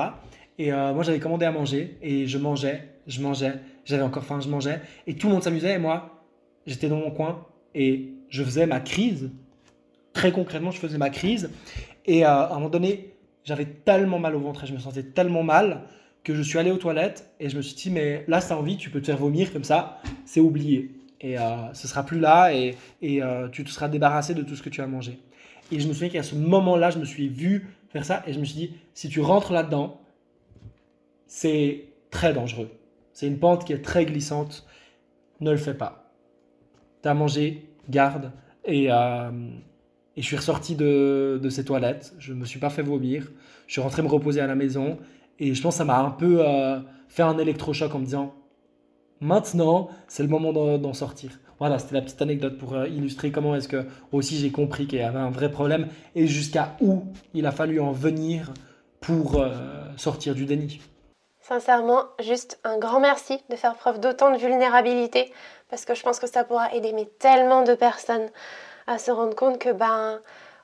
Et moi, j'avais commandé à manger, et je mangeais, je mangeais, j'avais encore faim, je mangeais, et tout le monde s'amusait, et moi, j'étais dans mon coin, et je faisais ma crise. Très concrètement, je faisais ma crise. Et à un moment donné, j'avais tellement mal au ventre et je me sentais tellement mal que je suis allé aux toilettes et je me suis dit, mais là, as envie, tu peux te faire vomir comme ça, c'est oublié. Et euh, ce sera plus là et, et euh, tu te seras débarrassé de tout ce que tu as mangé. Et je me souviens qu'à ce moment-là, je me suis vu faire ça et je me suis dit, si tu rentres là-dedans, c'est très dangereux. C'est une pente qui est très glissante. Ne le fais pas. Tu as mangé, garde. Et, euh, et je suis ressorti de, de, ces toilettes. Je ne me suis pas fait vomir. Je suis rentré me reposer à la maison. Et je pense que ça m'a un peu euh, fait un électrochoc en me disant maintenant, c'est le moment d'en sortir. Voilà, c'était la petite anecdote pour euh, illustrer comment est-ce que aussi j'ai compris qu'il y avait un vrai problème et jusqu'à où il a fallu en venir pour euh, sortir du déni. Sincèrement, juste un grand merci de faire preuve d'autant de vulnérabilité parce que je pense que ça pourra aider mais tellement de personnes à se rendre compte que, ben,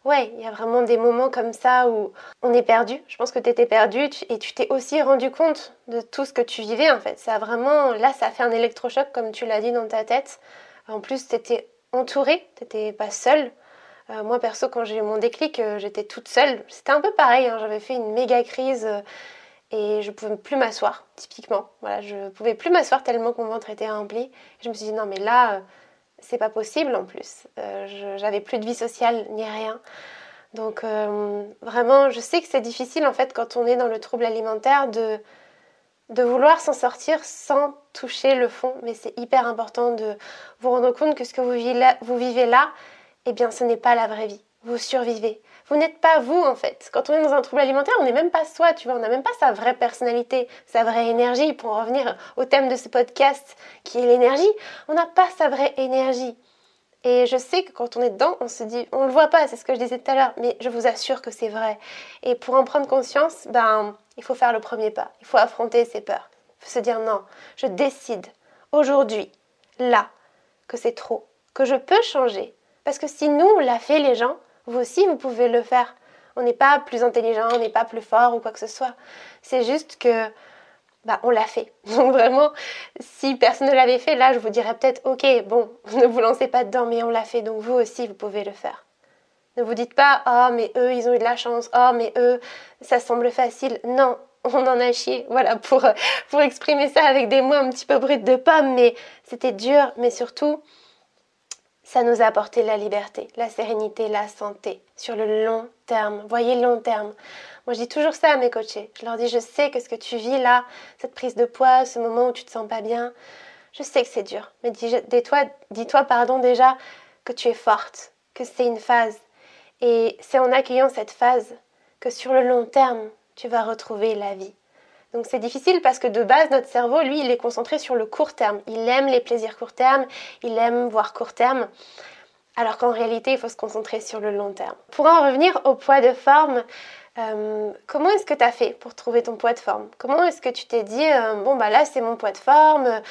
ouais, il y a vraiment des moments comme ça où on est perdu. Je pense que tu étais perdu et tu t'es aussi rendu compte de tout ce que tu vivais en fait. Ça a vraiment, là, ça a fait un électrochoc comme tu l'as dit dans ta tête. En plus, tu étais entourée, tu n'étais pas seule. Euh, moi, perso, quand j'ai eu mon déclic, euh, j'étais toute seule. C'était un peu pareil, hein. j'avais fait une méga crise euh, et je pouvais plus m'asseoir, typiquement. Voilà, je pouvais plus m'asseoir tellement mon ventre était rempli. je me suis dit, non, mais là c'est pas possible en plus. Euh, j'avais plus de vie sociale ni rien. Donc euh, vraiment, je sais que c'est difficile en fait quand on est dans le trouble alimentaire de, vouloir s'en sortir sans toucher le fond. Mais c'est hyper important de vous rendre compte que ce que vous vivez là, vous vivez là eh bien ce n'est pas la vraie vie. Vous survivez. Vous n'êtes pas vous en fait. Quand on est dans un trouble alimentaire, on n'est même pas soi, tu vois, on n'a même pas sa vraie personnalité, sa vraie énergie. Pour en revenir au thème de ce podcast qui est l'énergie, on n'a pas sa vraie énergie. Et je sais que quand on est dedans, on se dit, on le voit pas, c'est ce que je disais tout à l'heure, mais je vous assure que c'est vrai. Et pour en prendre conscience, ben, il faut faire le premier pas. Il faut affronter ses peurs. Il faut se dire non, je décide aujourd'hui, là, que c'est trop, que je peux changer. Parce que si nous, on l'a fait, les gens, vous aussi, vous pouvez le faire. On n'est pas plus intelligent, on n'est pas plus fort ou quoi que ce soit. C'est juste que bah, on l'a fait. Donc vraiment, si personne ne l'avait fait, là, je vous dirais peut-être, ok, bon, ne vous lancez pas dedans, mais on l'a fait. Donc vous aussi, vous pouvez le faire. Ne vous dites pas, oh, mais eux, ils ont eu de la chance. Oh, mais eux, ça semble facile. Non, on en a chié. Voilà, pour, pour exprimer ça avec des mots un petit peu bruts de pomme, mais c'était dur. Mais surtout, ça nous a apporté la liberté, la sérénité, la santé sur le long terme. Voyez le long terme. Moi, je dis toujours ça à mes coachés. Je leur dis, je sais que ce que tu vis là, cette prise de poids, ce moment où tu te sens pas bien, je sais que c'est dur. Mais dis-toi, dis-toi, pardon, déjà que tu es forte, que c'est une phase. Et c'est en accueillant cette phase que sur le long terme, tu vas retrouver la vie. Donc c'est difficile parce que de base, notre cerveau, lui, il est concentré sur le court terme. Il aime les plaisirs court terme, il aime voir court terme, alors qu'en réalité, il faut se concentrer sur le long terme. Pour en revenir au poids de forme, euh, comment est-ce que tu as fait pour trouver ton poids de forme? Comment est-ce que tu t'es dit, euh, bon, bah là, c'est mon poids de forme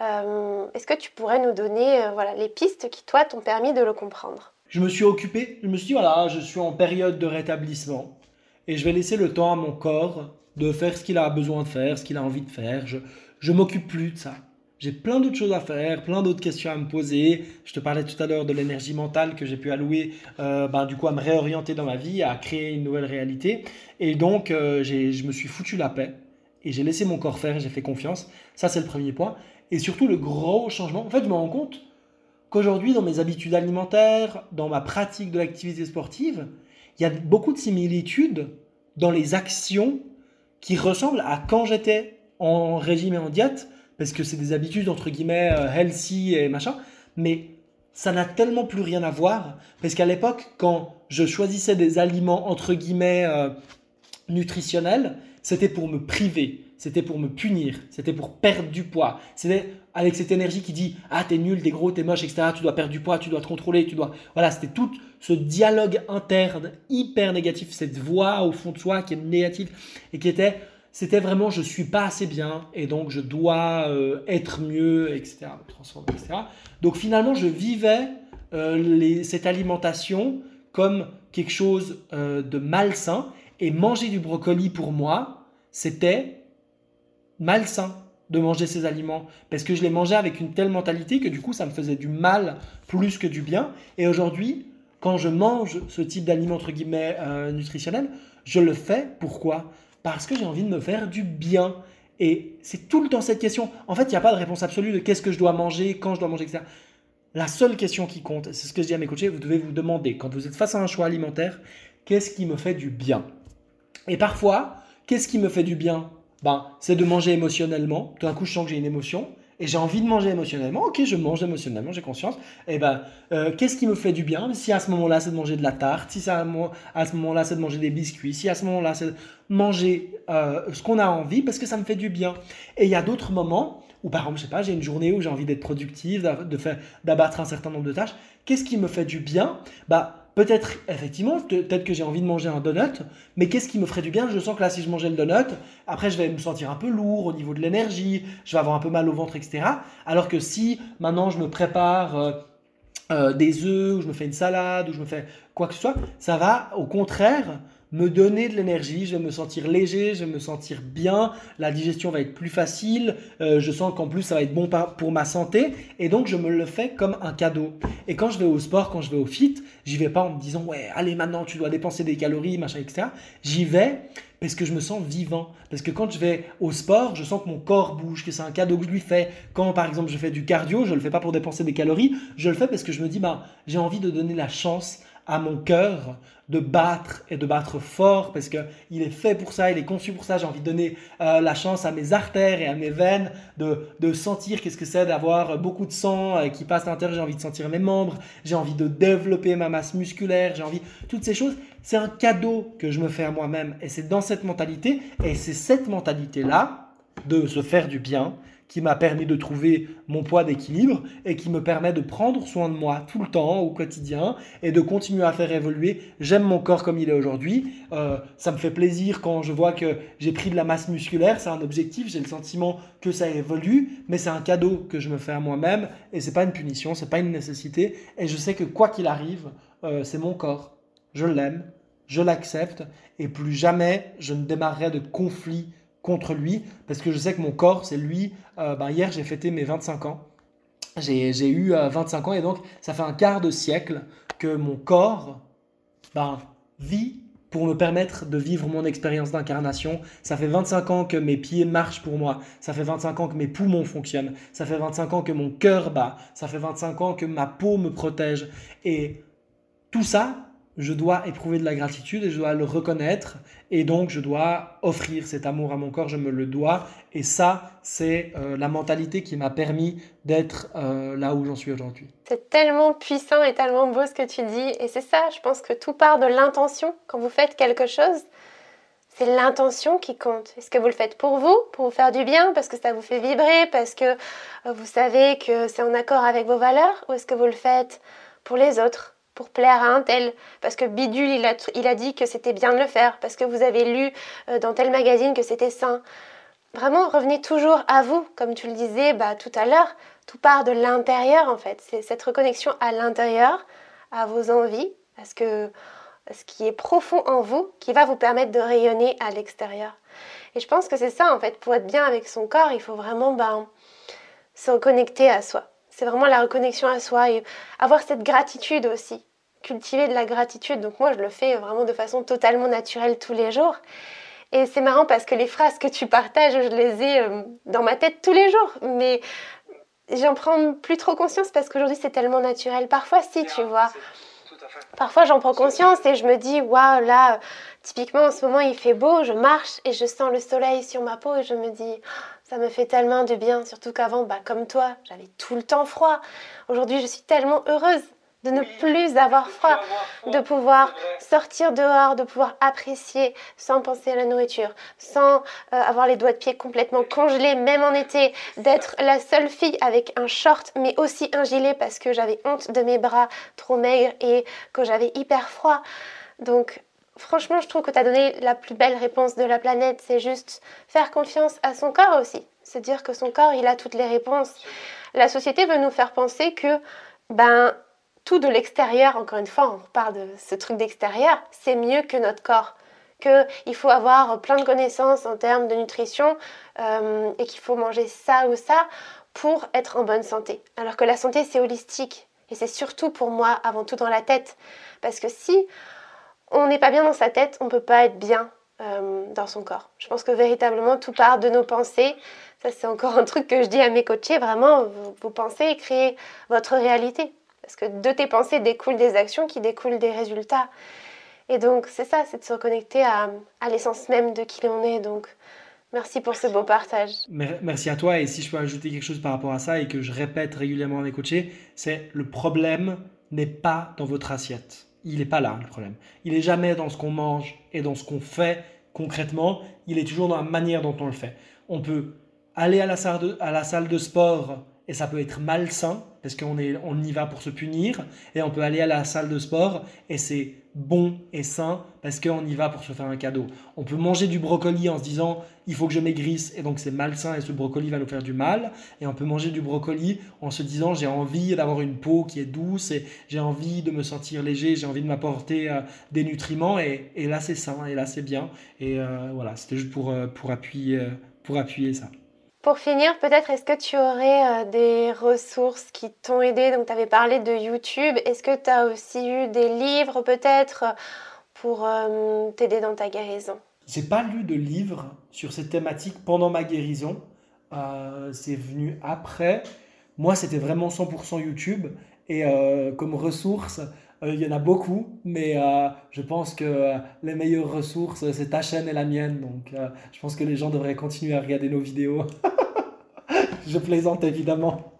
euh, Est-ce que tu pourrais nous donner voilà, les pistes qui, toi, t'ont permis de le comprendre? Je me suis occupé, je me suis dit, voilà, je suis en période de rétablissement et je vais laisser le temps à mon corps de faire ce qu'il a besoin de faire, ce qu'il a envie de faire. Je, je m'occupe plus de ça. J'ai plein d'autres choses à faire, plein d'autres questions à me poser. Je te parlais tout à l'heure de l'énergie mentale que j'ai pu allouer, ben, du coup, à me réorienter dans ma vie, à créer une nouvelle réalité. Et donc, euh, je me suis foutu la paix et j'ai laissé mon corps faire, j'ai fait confiance. Ça, c'est le premier point. Et surtout, le gros changement. En fait, je me rends compte qu'aujourd'hui, dans mes habitudes alimentaires, dans ma pratique de l'activité sportive, il y a beaucoup de similitudes dans les actions qui ressemble à quand j'étais en régime et en diète, parce que c'est des habitudes entre guillemets euh, healthy et machin, mais ça n'a tellement plus rien à voir, parce qu'à l'époque, quand je choisissais des aliments entre guillemets euh, nutritionnels, c'était pour me priver, c'était pour me punir, c'était pour perdre du poids. C'était avec cette énergie qui dit ah t'es nul, t'es gros, t'es moche, etc. Tu dois perdre du poids, tu dois te contrôler, tu dois voilà c'était tout ce dialogue interne hyper négatif, cette voix au fond de soi qui est négative et qui était c'était vraiment je suis pas assez bien et donc je dois euh, être mieux, etc. Donc finalement je vivais euh, cette alimentation comme quelque chose euh, de malsain et manger du brocoli pour moi c'était malsain de manger ces aliments parce que je les mangeais avec une telle mentalité que du coup ça me faisait du mal plus que du bien. Et aujourd'hui, quand je mange ce type d'aliments entre guillemets euh, nutritionnels, je le fais pourquoi? Parce que j'ai envie de me faire du bien. Et c'est tout le temps cette question. En fait, il n'y a pas de réponse absolue de qu'est-ce que je dois manger, quand je dois manger, etc. La seule question qui compte, c'est ce que je dis à mes coachés, vous devez vous demander, quand vous êtes face à un choix alimentaire, qu'est-ce qui me fait du bien? Et parfois, qu'est-ce qui me fait du bien? Ben, c'est de manger émotionnellement. Tout d'un coup, je sens que j'ai une émotion et j'ai envie de manger émotionnellement. Ok, je mange émotionnellement, j'ai conscience. Et eh ben, euh, qu'est-ce qui me fait du bien? Si à ce moment-là, c'est de manger de la tarte, si à, ce moment-là, c'est de manger des biscuits, si à ce moment-là, c'est de manger euh, ce qu'on a envie parce que ça me fait du bien. Et il y a d'autres moments où, par exemple, je sais pas, j'ai une journée où j'ai envie d'être productive, d'abattre un certain nombre de tâches. Qu'est-ce qui me fait du bien? Bah, Peut-être, effectivement, peut-être que j'ai envie de manger un donut, mais qu'est-ce qui me ferait du bien? Je sens que là, si je mangeais le donut, après, je vais me sentir un peu lourd au niveau de l'énergie, je vais avoir un peu mal au ventre, etc. Alors que si maintenant je me prépare euh, euh, des œufs, ou je me fais une salade, ou je me fais quoi que ce soit, ça va au contraire me donner de l'énergie, je vais me sentir léger, je vais me sentir bien, la digestion va être plus facile, euh, je sens qu'en plus ça va être bon pour ma santé, et donc je me le fais comme un cadeau. Et quand je vais au sport, quand je vais au fit, j'y vais pas en me disant ouais, allez maintenant tu dois dépenser des calories, machin, etc. J'y vais parce que je me sens vivant. Parce que quand je vais au sport, je sens que mon corps bouge, que c'est un cadeau que je lui fais. Quand par exemple je fais du cardio, je le fais pas pour dépenser des calories, je le fais parce que je me dis bah, j'ai envie de donner la chance à mon cœur de battre et de battre fort parce qu'il est fait pour ça, il est conçu pour ça. J'ai envie de donner euh, la chance à mes artères et à mes veines de, de sentir qu'est-ce que c'est d'avoir beaucoup de sang euh, qui passe à l'intérieur. J'ai envie de sentir mes membres, j'ai envie de développer ma masse musculaire, j'ai envie. Toutes ces choses, c'est un cadeau que je me fais à moi-même et c'est dans cette mentalité et c'est cette mentalité-là de se faire du bien qui m'a permis de trouver mon poids d'équilibre et qui me permet de prendre soin de moi tout le temps, au quotidien, et de continuer à faire évoluer. J'aime mon corps comme il est aujourd'hui. Euh, ça me fait plaisir quand je vois que j'ai pris de la masse musculaire. C'est un objectif. J'ai le sentiment que ça évolue, mais c'est un cadeau que je me fais à moi-même et c'est pas une punition, c'est pas une nécessité. Et je sais que quoi qu'il arrive, euh, c'est mon corps. Je l'aime, je l'accepte et plus jamais je ne démarrerai de conflit contre lui parce que je sais que mon corps, c'est lui. Euh, ben, hier, j'ai fêté mes 25 ans. J'ai eu 25 euh, ans et donc ça fait un quart de siècle que mon corps ben, vit pour me permettre de vivre mon expérience d'incarnation. Ça fait 25 ans que mes pieds marchent pour moi. Ça fait 25 ans que mes poumons fonctionnent. Ça fait 25 ans que mon cœur bat. Ça fait 25 ans que ma peau me protège. Et tout ça, je dois éprouver de la gratitude et je dois le reconnaître et donc je dois offrir cet amour à mon corps, je me le dois et ça c'est euh, la mentalité qui m'a permis d'être euh, là où j'en suis aujourd'hui. C'est tellement puissant et tellement beau ce que tu dis et c'est ça, je pense que tout part de l'intention quand vous faites quelque chose. C'est l'intention qui compte. Est-ce que vous le faites pour vous, pour vous faire du bien, parce que ça vous fait vibrer, parce que euh, vous savez que c'est en accord avec vos valeurs, ou est-ce que vous le faites pour les autres? Pour plaire à un tel, parce que Bidule, il a, dit que c'était bien de le faire, parce que vous avez lu euh, dans tel magazine que c'était sain. Vraiment, revenez toujours à vous, comme tu le disais bah, tout à l'heure, tout part de l'intérieur en fait. C'est cette reconnexion à l'intérieur, à vos envies, à ce, que, ce qui est profond en vous, qui va vous permettre de rayonner à l'extérieur. Et je pense que c'est ça en fait, pour être bien avec son corps, il faut vraiment bah, se reconnecter à soi. C'est vraiment la reconnexion à soi et avoir cette gratitude aussi. Cultiver de la gratitude. Donc moi, je le fais vraiment de façon totalement naturelle tous les jours. Et c'est marrant parce que les phrases que tu partages, je les ai euh, dans ma tête tous les jours. Mais j'en prends plus trop conscience parce qu'aujourd'hui, c'est tellement naturel. Parfois, si, tu vois. Parfois, j'en prends conscience et je me dis, waouh, là, typiquement, en ce moment, il fait beau, je marche et je sens le soleil sur ma peau et je me dis, ça me fait tellement de bien, surtout qu'avant, bah, comme toi, j'avais tout le temps froid. Aujourd'hui, je suis tellement heureuse de ne plus avoir froid, de pouvoir sortir dehors, de pouvoir apprécier sans penser à la nourriture, sans euh, avoir les doigts de pied complètement congelés, même en été, d'être la seule fille avec un short, mais aussi un gilet parce que j'avais honte de mes bras trop maigres et que j'avais hyper froid. Donc franchement, je trouve que tu as donné la plus belle réponse de la planète. C'est juste faire confiance à son corps aussi. Se dire que son corps, il a toutes les réponses. La société veut nous faire penser que, ben, tout de l'extérieur, encore une fois, on parle de ce truc d'extérieur, c'est mieux que notre corps. Qu'il faut avoir plein de connaissances en termes de nutrition euh, et qu'il faut manger ça ou ça pour être en bonne santé. Alors que la santé, c'est holistique. Et c'est surtout pour moi, avant tout dans la tête. Parce que si on n'est pas bien dans sa tête, on ne peut pas être bien euh, dans son corps. Je pense que véritablement tout part de nos pensées. Ça, c'est encore un truc que je dis à mes coachés. Vraiment, vous, pensez et créez votre réalité. Parce que de tes pensées découlent des actions qui découlent des résultats. Et donc, c'est ça, c'est de se reconnecter à, à l'essence même de qui l'on est. Donc, merci pour ce beau partage. Merci à toi. Et si je peux ajouter quelque chose par rapport à ça et que je répète régulièrement à mes coachés, c'est le problème n'est pas dans votre assiette il n'est pas là le problème. Il est jamais dans ce qu'on mange et dans ce qu'on fait concrètement, il est toujours dans la manière dont on le fait. On peut aller à la salle de, à la salle de sport et ça peut être malsain parce qu'on on y va pour se punir et on peut aller à la salle de sport et c'est bon et sain parce qu'on y va pour se faire un cadeau. On peut manger du brocoli en se disant il faut que je maigrisse et donc c'est malsain et ce brocoli va nous faire du mal et on peut manger du brocoli en se disant j'ai envie d'avoir une peau qui est douce et j'ai envie de me sentir léger, j'ai envie de m'apporter euh, des nutriments et, là c'est sain et là c'est bien et euh, voilà c'était juste pour, euh, pour, appuyer, pour appuyer ça. Pour finir, peut-être est-ce que tu aurais euh, des ressources qui t'ont aidé? Donc tu avais parlé de YouTube. Est-ce que tu as aussi eu des livres peut-être pour euh, t'aider dans ta guérison? J'ai pas lu de livres sur cette thématique pendant ma guérison. Euh, c'est venu après. Moi, c'était vraiment 100% YouTube. Et comme ressources, il y en a beaucoup, mais je pense que les meilleures ressources, c'est ta chaîne et la mienne. Donc, je pense que les gens devraient continuer à regarder nos vidéos. Je plaisante évidemment.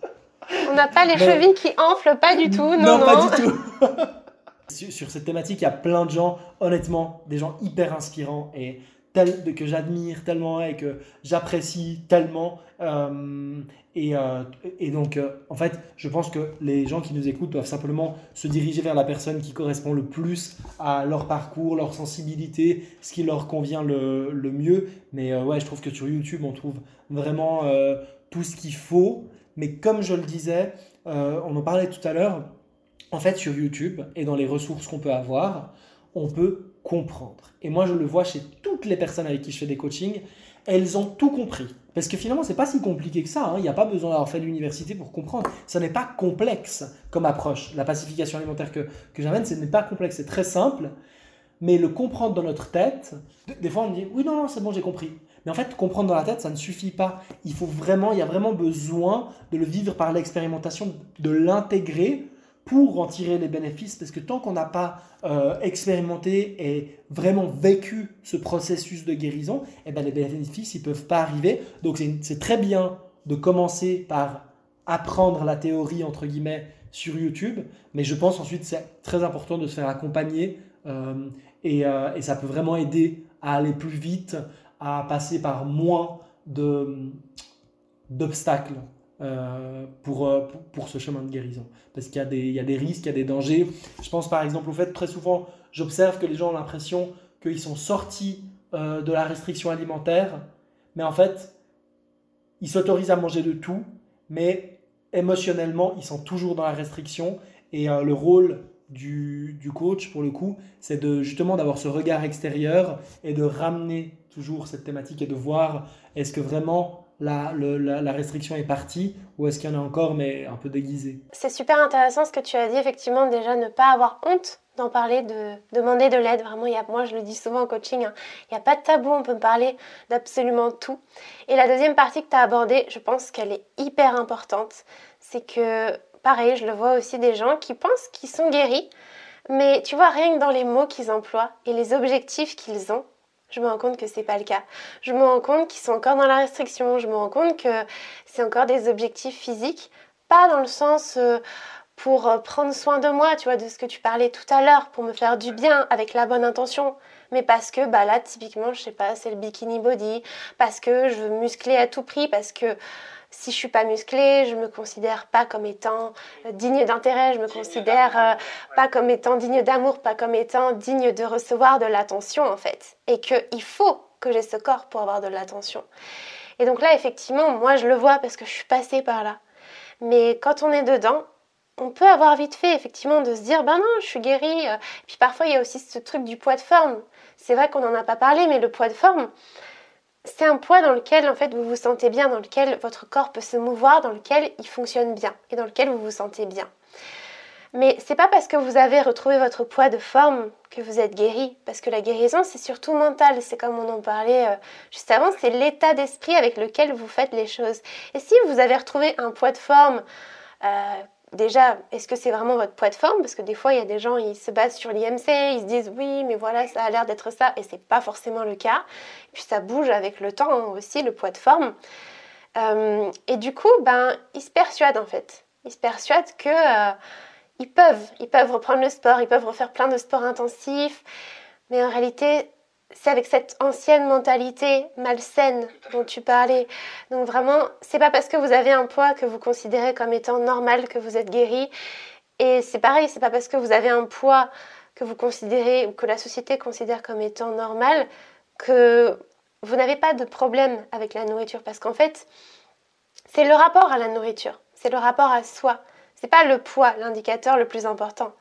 On n'a pas les chevilles qui enflent, pas du tout. Non, non, pas du tout. sur, cette thématique, il y a plein de gens, honnêtement, des gens hyper inspirants et tel, que j'admire tellement et que j'apprécie tellement. Euh, et, euh, et, donc, euh, en fait, je pense que les gens qui nous écoutent doivent simplement se diriger vers la personne qui correspond le plus à leur parcours, leur sensibilité, ce qui leur convient le, le mieux. Mais ouais, je trouve que sur YouTube, on trouve vraiment tout ce qu'il faut. Mais comme je le disais, euh, on en parlait tout à l'heure, en fait sur YouTube et dans les ressources qu'on peut avoir, on peut comprendre. Et moi je le vois chez toutes les personnes avec qui je fais des coachings, elles ont tout compris. Parce que finalement, c'est pas si compliqué que ça. Hein. Il n'y a pas besoin d'avoir fait l'université pour comprendre. Ça n'est pas complexe comme approche. La pacification alimentaire que, que j'amène, ce n'est pas complexe, c'est très simple. Mais le comprendre dans notre tête, des fois on dit oui, non, non, c'est bon, j'ai compris. Mais en fait, comprendre dans la tête, ça ne suffit pas. Il faut vraiment, il y a vraiment besoin de le vivre par l'expérimentation, de l'intégrer pour en tirer les bénéfices. Parce que tant qu'on n'a pas euh, expérimenté et vraiment vécu ce processus de guérison, eh ben, les bénéfices, ils ne peuvent pas arriver. Donc c'est très bien de commencer par apprendre la théorie, entre guillemets, sur YouTube. Mais je pense ensuite c'est très important de se faire accompagner euh, et, euh, et, ça peut vraiment aider à aller plus vite, à passer par moins d'obstacles euh, pour, pour, ce chemin de guérison. Parce qu'il y, a des, il y a des risques, il y a des dangers. Je pense par exemple au fait, très souvent, j'observe que les gens ont l'impression qu'ils sont sortis euh, de la restriction alimentaire, mais en fait, ils s'autorisent à manger de tout, mais émotionnellement, ils sont toujours dans la restriction. Et euh, le rôle du, du, coach, pour le coup, c'est de justement d'avoir ce regard extérieur et de ramener toujours cette thématique et de voir est-ce que vraiment la, la, restriction est partie ou est-ce qu'il y en a encore mais un peu déguisé. C'est super intéressant ce que tu as dit, effectivement, déjà ne pas avoir honte d'en parler, de demander de l'aide. Vraiment, y a, moi je le dis souvent au coaching, hein, il n'y a pas de tabou, on peut parler d'absolument tout. Et la deuxième partie que tu as abordée, je pense qu'elle est hyper importante. C'est que, pareil, je le vois aussi des gens qui pensent qu'ils sont guéris, mais tu vois, rien que dans les mots qu'ils emploient et les objectifs qu'ils ont, je me rends compte que c'est pas le cas. Je me rends compte qu'ils sont encore dans la restriction. Je me rends compte que c'est encore des objectifs physiques, pas dans le sens euh, pour euh, prendre soin de moi, tu vois, de ce que tu parlais tout à l'heure, pour me faire du bien avec la bonne intention. Mais parce que, bah là, typiquement, je sais pas, c'est le bikini body, parce que je veux muscler à tout prix, parce que si je suis pas musclée, je me considère pas comme étant euh, digne d'intérêt, je me considère euh, pas comme étant digne d'amour, pas comme étant digne de recevoir de l'attention en fait. Et qu'il faut que j'ai ce corps pour avoir de l'attention. Et donc là, effectivement, moi je le vois parce que je suis passée par là. Mais quand on est dedans, on peut avoir vite fait effectivement de se dire ben non je suis guérie. Et puis parfois il y a aussi ce truc du poids de forme. C'est vrai qu'on n'en a pas parlé mais le poids de forme c'est un poids dans lequel en fait vous vous sentez bien, dans lequel votre corps peut se mouvoir, dans lequel il fonctionne bien et dans lequel vous vous sentez bien. Mais c'est pas parce que vous avez retrouvé votre poids de forme que vous êtes guéri, parce que la guérison c'est surtout mental, c'est comme on en parlait euh, juste avant, c'est l'état d'esprit avec lequel vous faites les choses. Et si vous avez retrouvé un poids de forme euh, déjà, est-ce que c'est vraiment votre poids de forme? Parce que des fois, il y a des gens, ils se basent sur l'IMC, ils se disent oui, mais voilà, ça a l'air d'être ça, et c'est pas forcément le cas. Puis ça bouge avec le temps aussi, le poids de forme. Euh, et du coup, ben, ils se persuadent en fait. Ils se persuadent que euh, ils peuvent, ils peuvent reprendre le sport, ils peuvent refaire plein de sports intensifs, mais en réalité, c'est avec cette ancienne mentalité malsaine dont tu parlais. Donc vraiment, c'est pas parce que vous avez un poids que vous considérez comme étant normal que vous êtes guéri. Et c'est pareil, c'est pas parce que vous avez un poids que vous considérez ou que la société considère comme étant normal que vous n'avez pas de problème avec la nourriture. Parce qu'en fait, c'est le rapport à la nourriture, c'est le rapport à soi. C'est pas le poids l'indicateur le plus important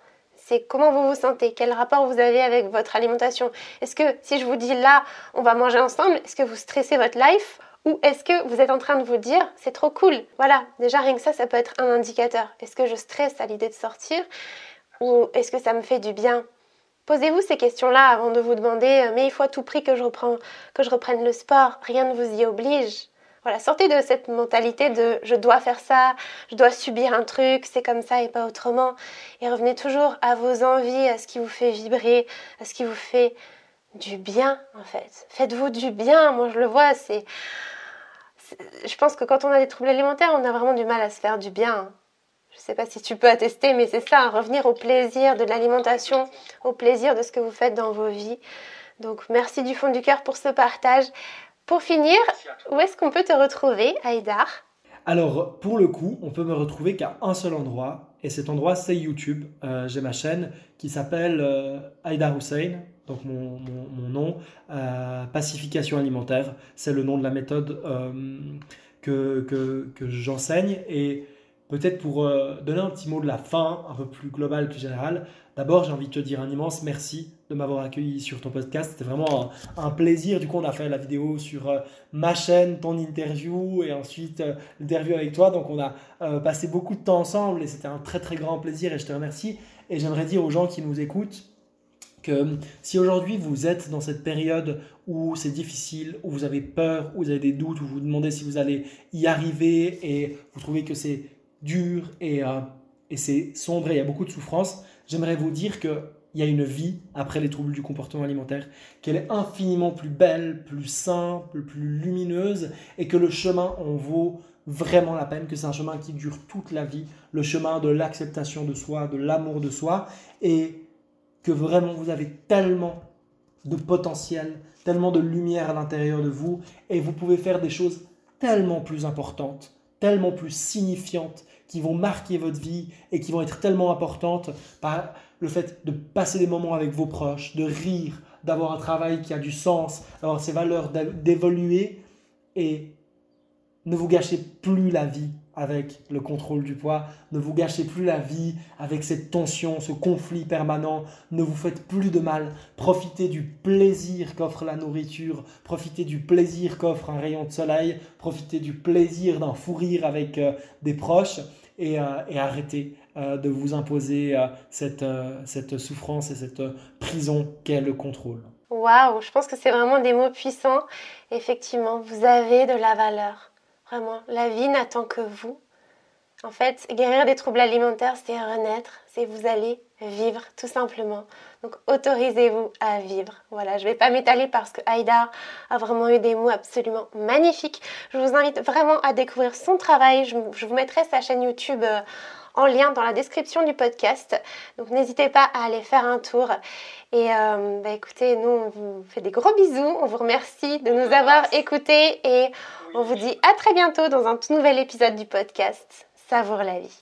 comment vous vous sentez, quel rapport vous avez avec votre alimentation. Est-ce que si je vous dis là, on va manger ensemble, est-ce que vous stressez votre life ou est-ce que vous êtes en train de vous dire c'est trop cool Voilà, déjà rien que ça, ça peut être un indicateur. Est-ce que je stresse à l'idée de sortir ou est-ce que ça me fait du bien? Posez-vous ces questions-là avant de vous demander euh, mais il faut à tout prix que je, reprends, que je reprenne le sport. Rien ne vous y oblige. Voilà, sortez de cette mentalité de je dois faire ça, je dois subir un truc, c'est comme ça et pas autrement. Et revenez toujours à vos envies, à ce qui vous fait vibrer, à ce qui vous fait du bien en fait. Faites-vous du bien, moi je le vois, c'est... Je pense que quand on a des troubles alimentaires, on a vraiment du mal à se faire du bien. Je ne sais pas si tu peux attester, mais c'est ça, revenir au plaisir de l'alimentation, au plaisir de ce que vous faites dans vos vies. Donc merci du fond du cœur pour ce partage. Pour finir, où est-ce qu'on peut te retrouver, Aïdar Alors, pour le coup, on peut me retrouver qu'à un seul endroit, et cet endroit, c'est YouTube. Euh, j'ai ma chaîne qui s'appelle euh, Aïdar Hussein, donc mon, nom, euh, Pacification alimentaire. C'est le nom de la méthode que, que j'enseigne. Et peut-être pour donner un petit mot de la fin, un peu plus global, plus général, D'abord, j'ai envie de te dire un immense merci de m'avoir accueilli sur ton podcast. C'était vraiment un, plaisir. Du coup, on a fait la vidéo sur euh, ma chaîne, ton interview et ensuite euh, l'interview avec toi. Donc, on a euh, passé beaucoup de temps ensemble et c'était un très très grand plaisir et je te remercie. Et j'aimerais dire aux gens qui nous écoutent que si aujourd'hui vous êtes dans cette période où c'est difficile, où vous avez peur, où vous avez des doutes, où vous vous demandez si vous allez y arriver et vous trouvez que c'est dur et, et c'est sombre et il y a beaucoup de souffrance, j'aimerais vous dire qu'il y a une vie après les troubles du comportement alimentaire, qu'elle est infiniment plus belle, plus simple, plus lumineuse, et que le chemin en vaut vraiment la peine, que c'est un chemin qui dure toute la vie, le chemin de l'acceptation de soi, de l'amour de soi, et que vraiment vous avez tellement de potentiel, tellement de lumière à l'intérieur de vous, et vous pouvez faire des choses tellement plus importantes, tellement plus signifiantes, qui vont marquer votre vie et qui vont être tellement importantes par le fait de passer des moments avec vos proches, de rire, d'avoir un travail qui a du sens, d'avoir ses valeurs, d'évoluer et ne vous gâchez plus la vie avec le contrôle du poids. Ne vous gâchez plus la vie avec cette tension, ce conflit permanent. Ne vous faites plus de mal. Profitez du plaisir qu'offre la nourriture. Profitez du plaisir qu'offre un rayon de soleil. Profitez du plaisir d'un fou rire avec euh, des proches. Et, euh, arrêtez euh, de vous imposer cette, cette souffrance et cette prison qu'est le contrôle. Waouh, je pense que c'est vraiment des mots puissants. Effectivement, vous avez de la valeur Vraiment, la vie n'attend que vous. En fait, guérir des troubles alimentaires, c'est renaître, c'est vous allez vivre tout simplement. Donc autorisez-vous à vivre. Voilà, je ne vais pas m'étaler parce que Aïda a vraiment eu des mots absolument magnifiques. Je vous invite vraiment à découvrir son travail. Je, vous mettrai sa chaîne YouTube. Euh, en lien dans la description du podcast. Donc n'hésitez pas à aller faire un tour. Et euh, bah, écoutez, nous, on vous fait des gros bisous. On vous remercie de nous avoir écoutés et on vous dit à très bientôt dans un tout nouvel épisode du podcast Savoure la vie.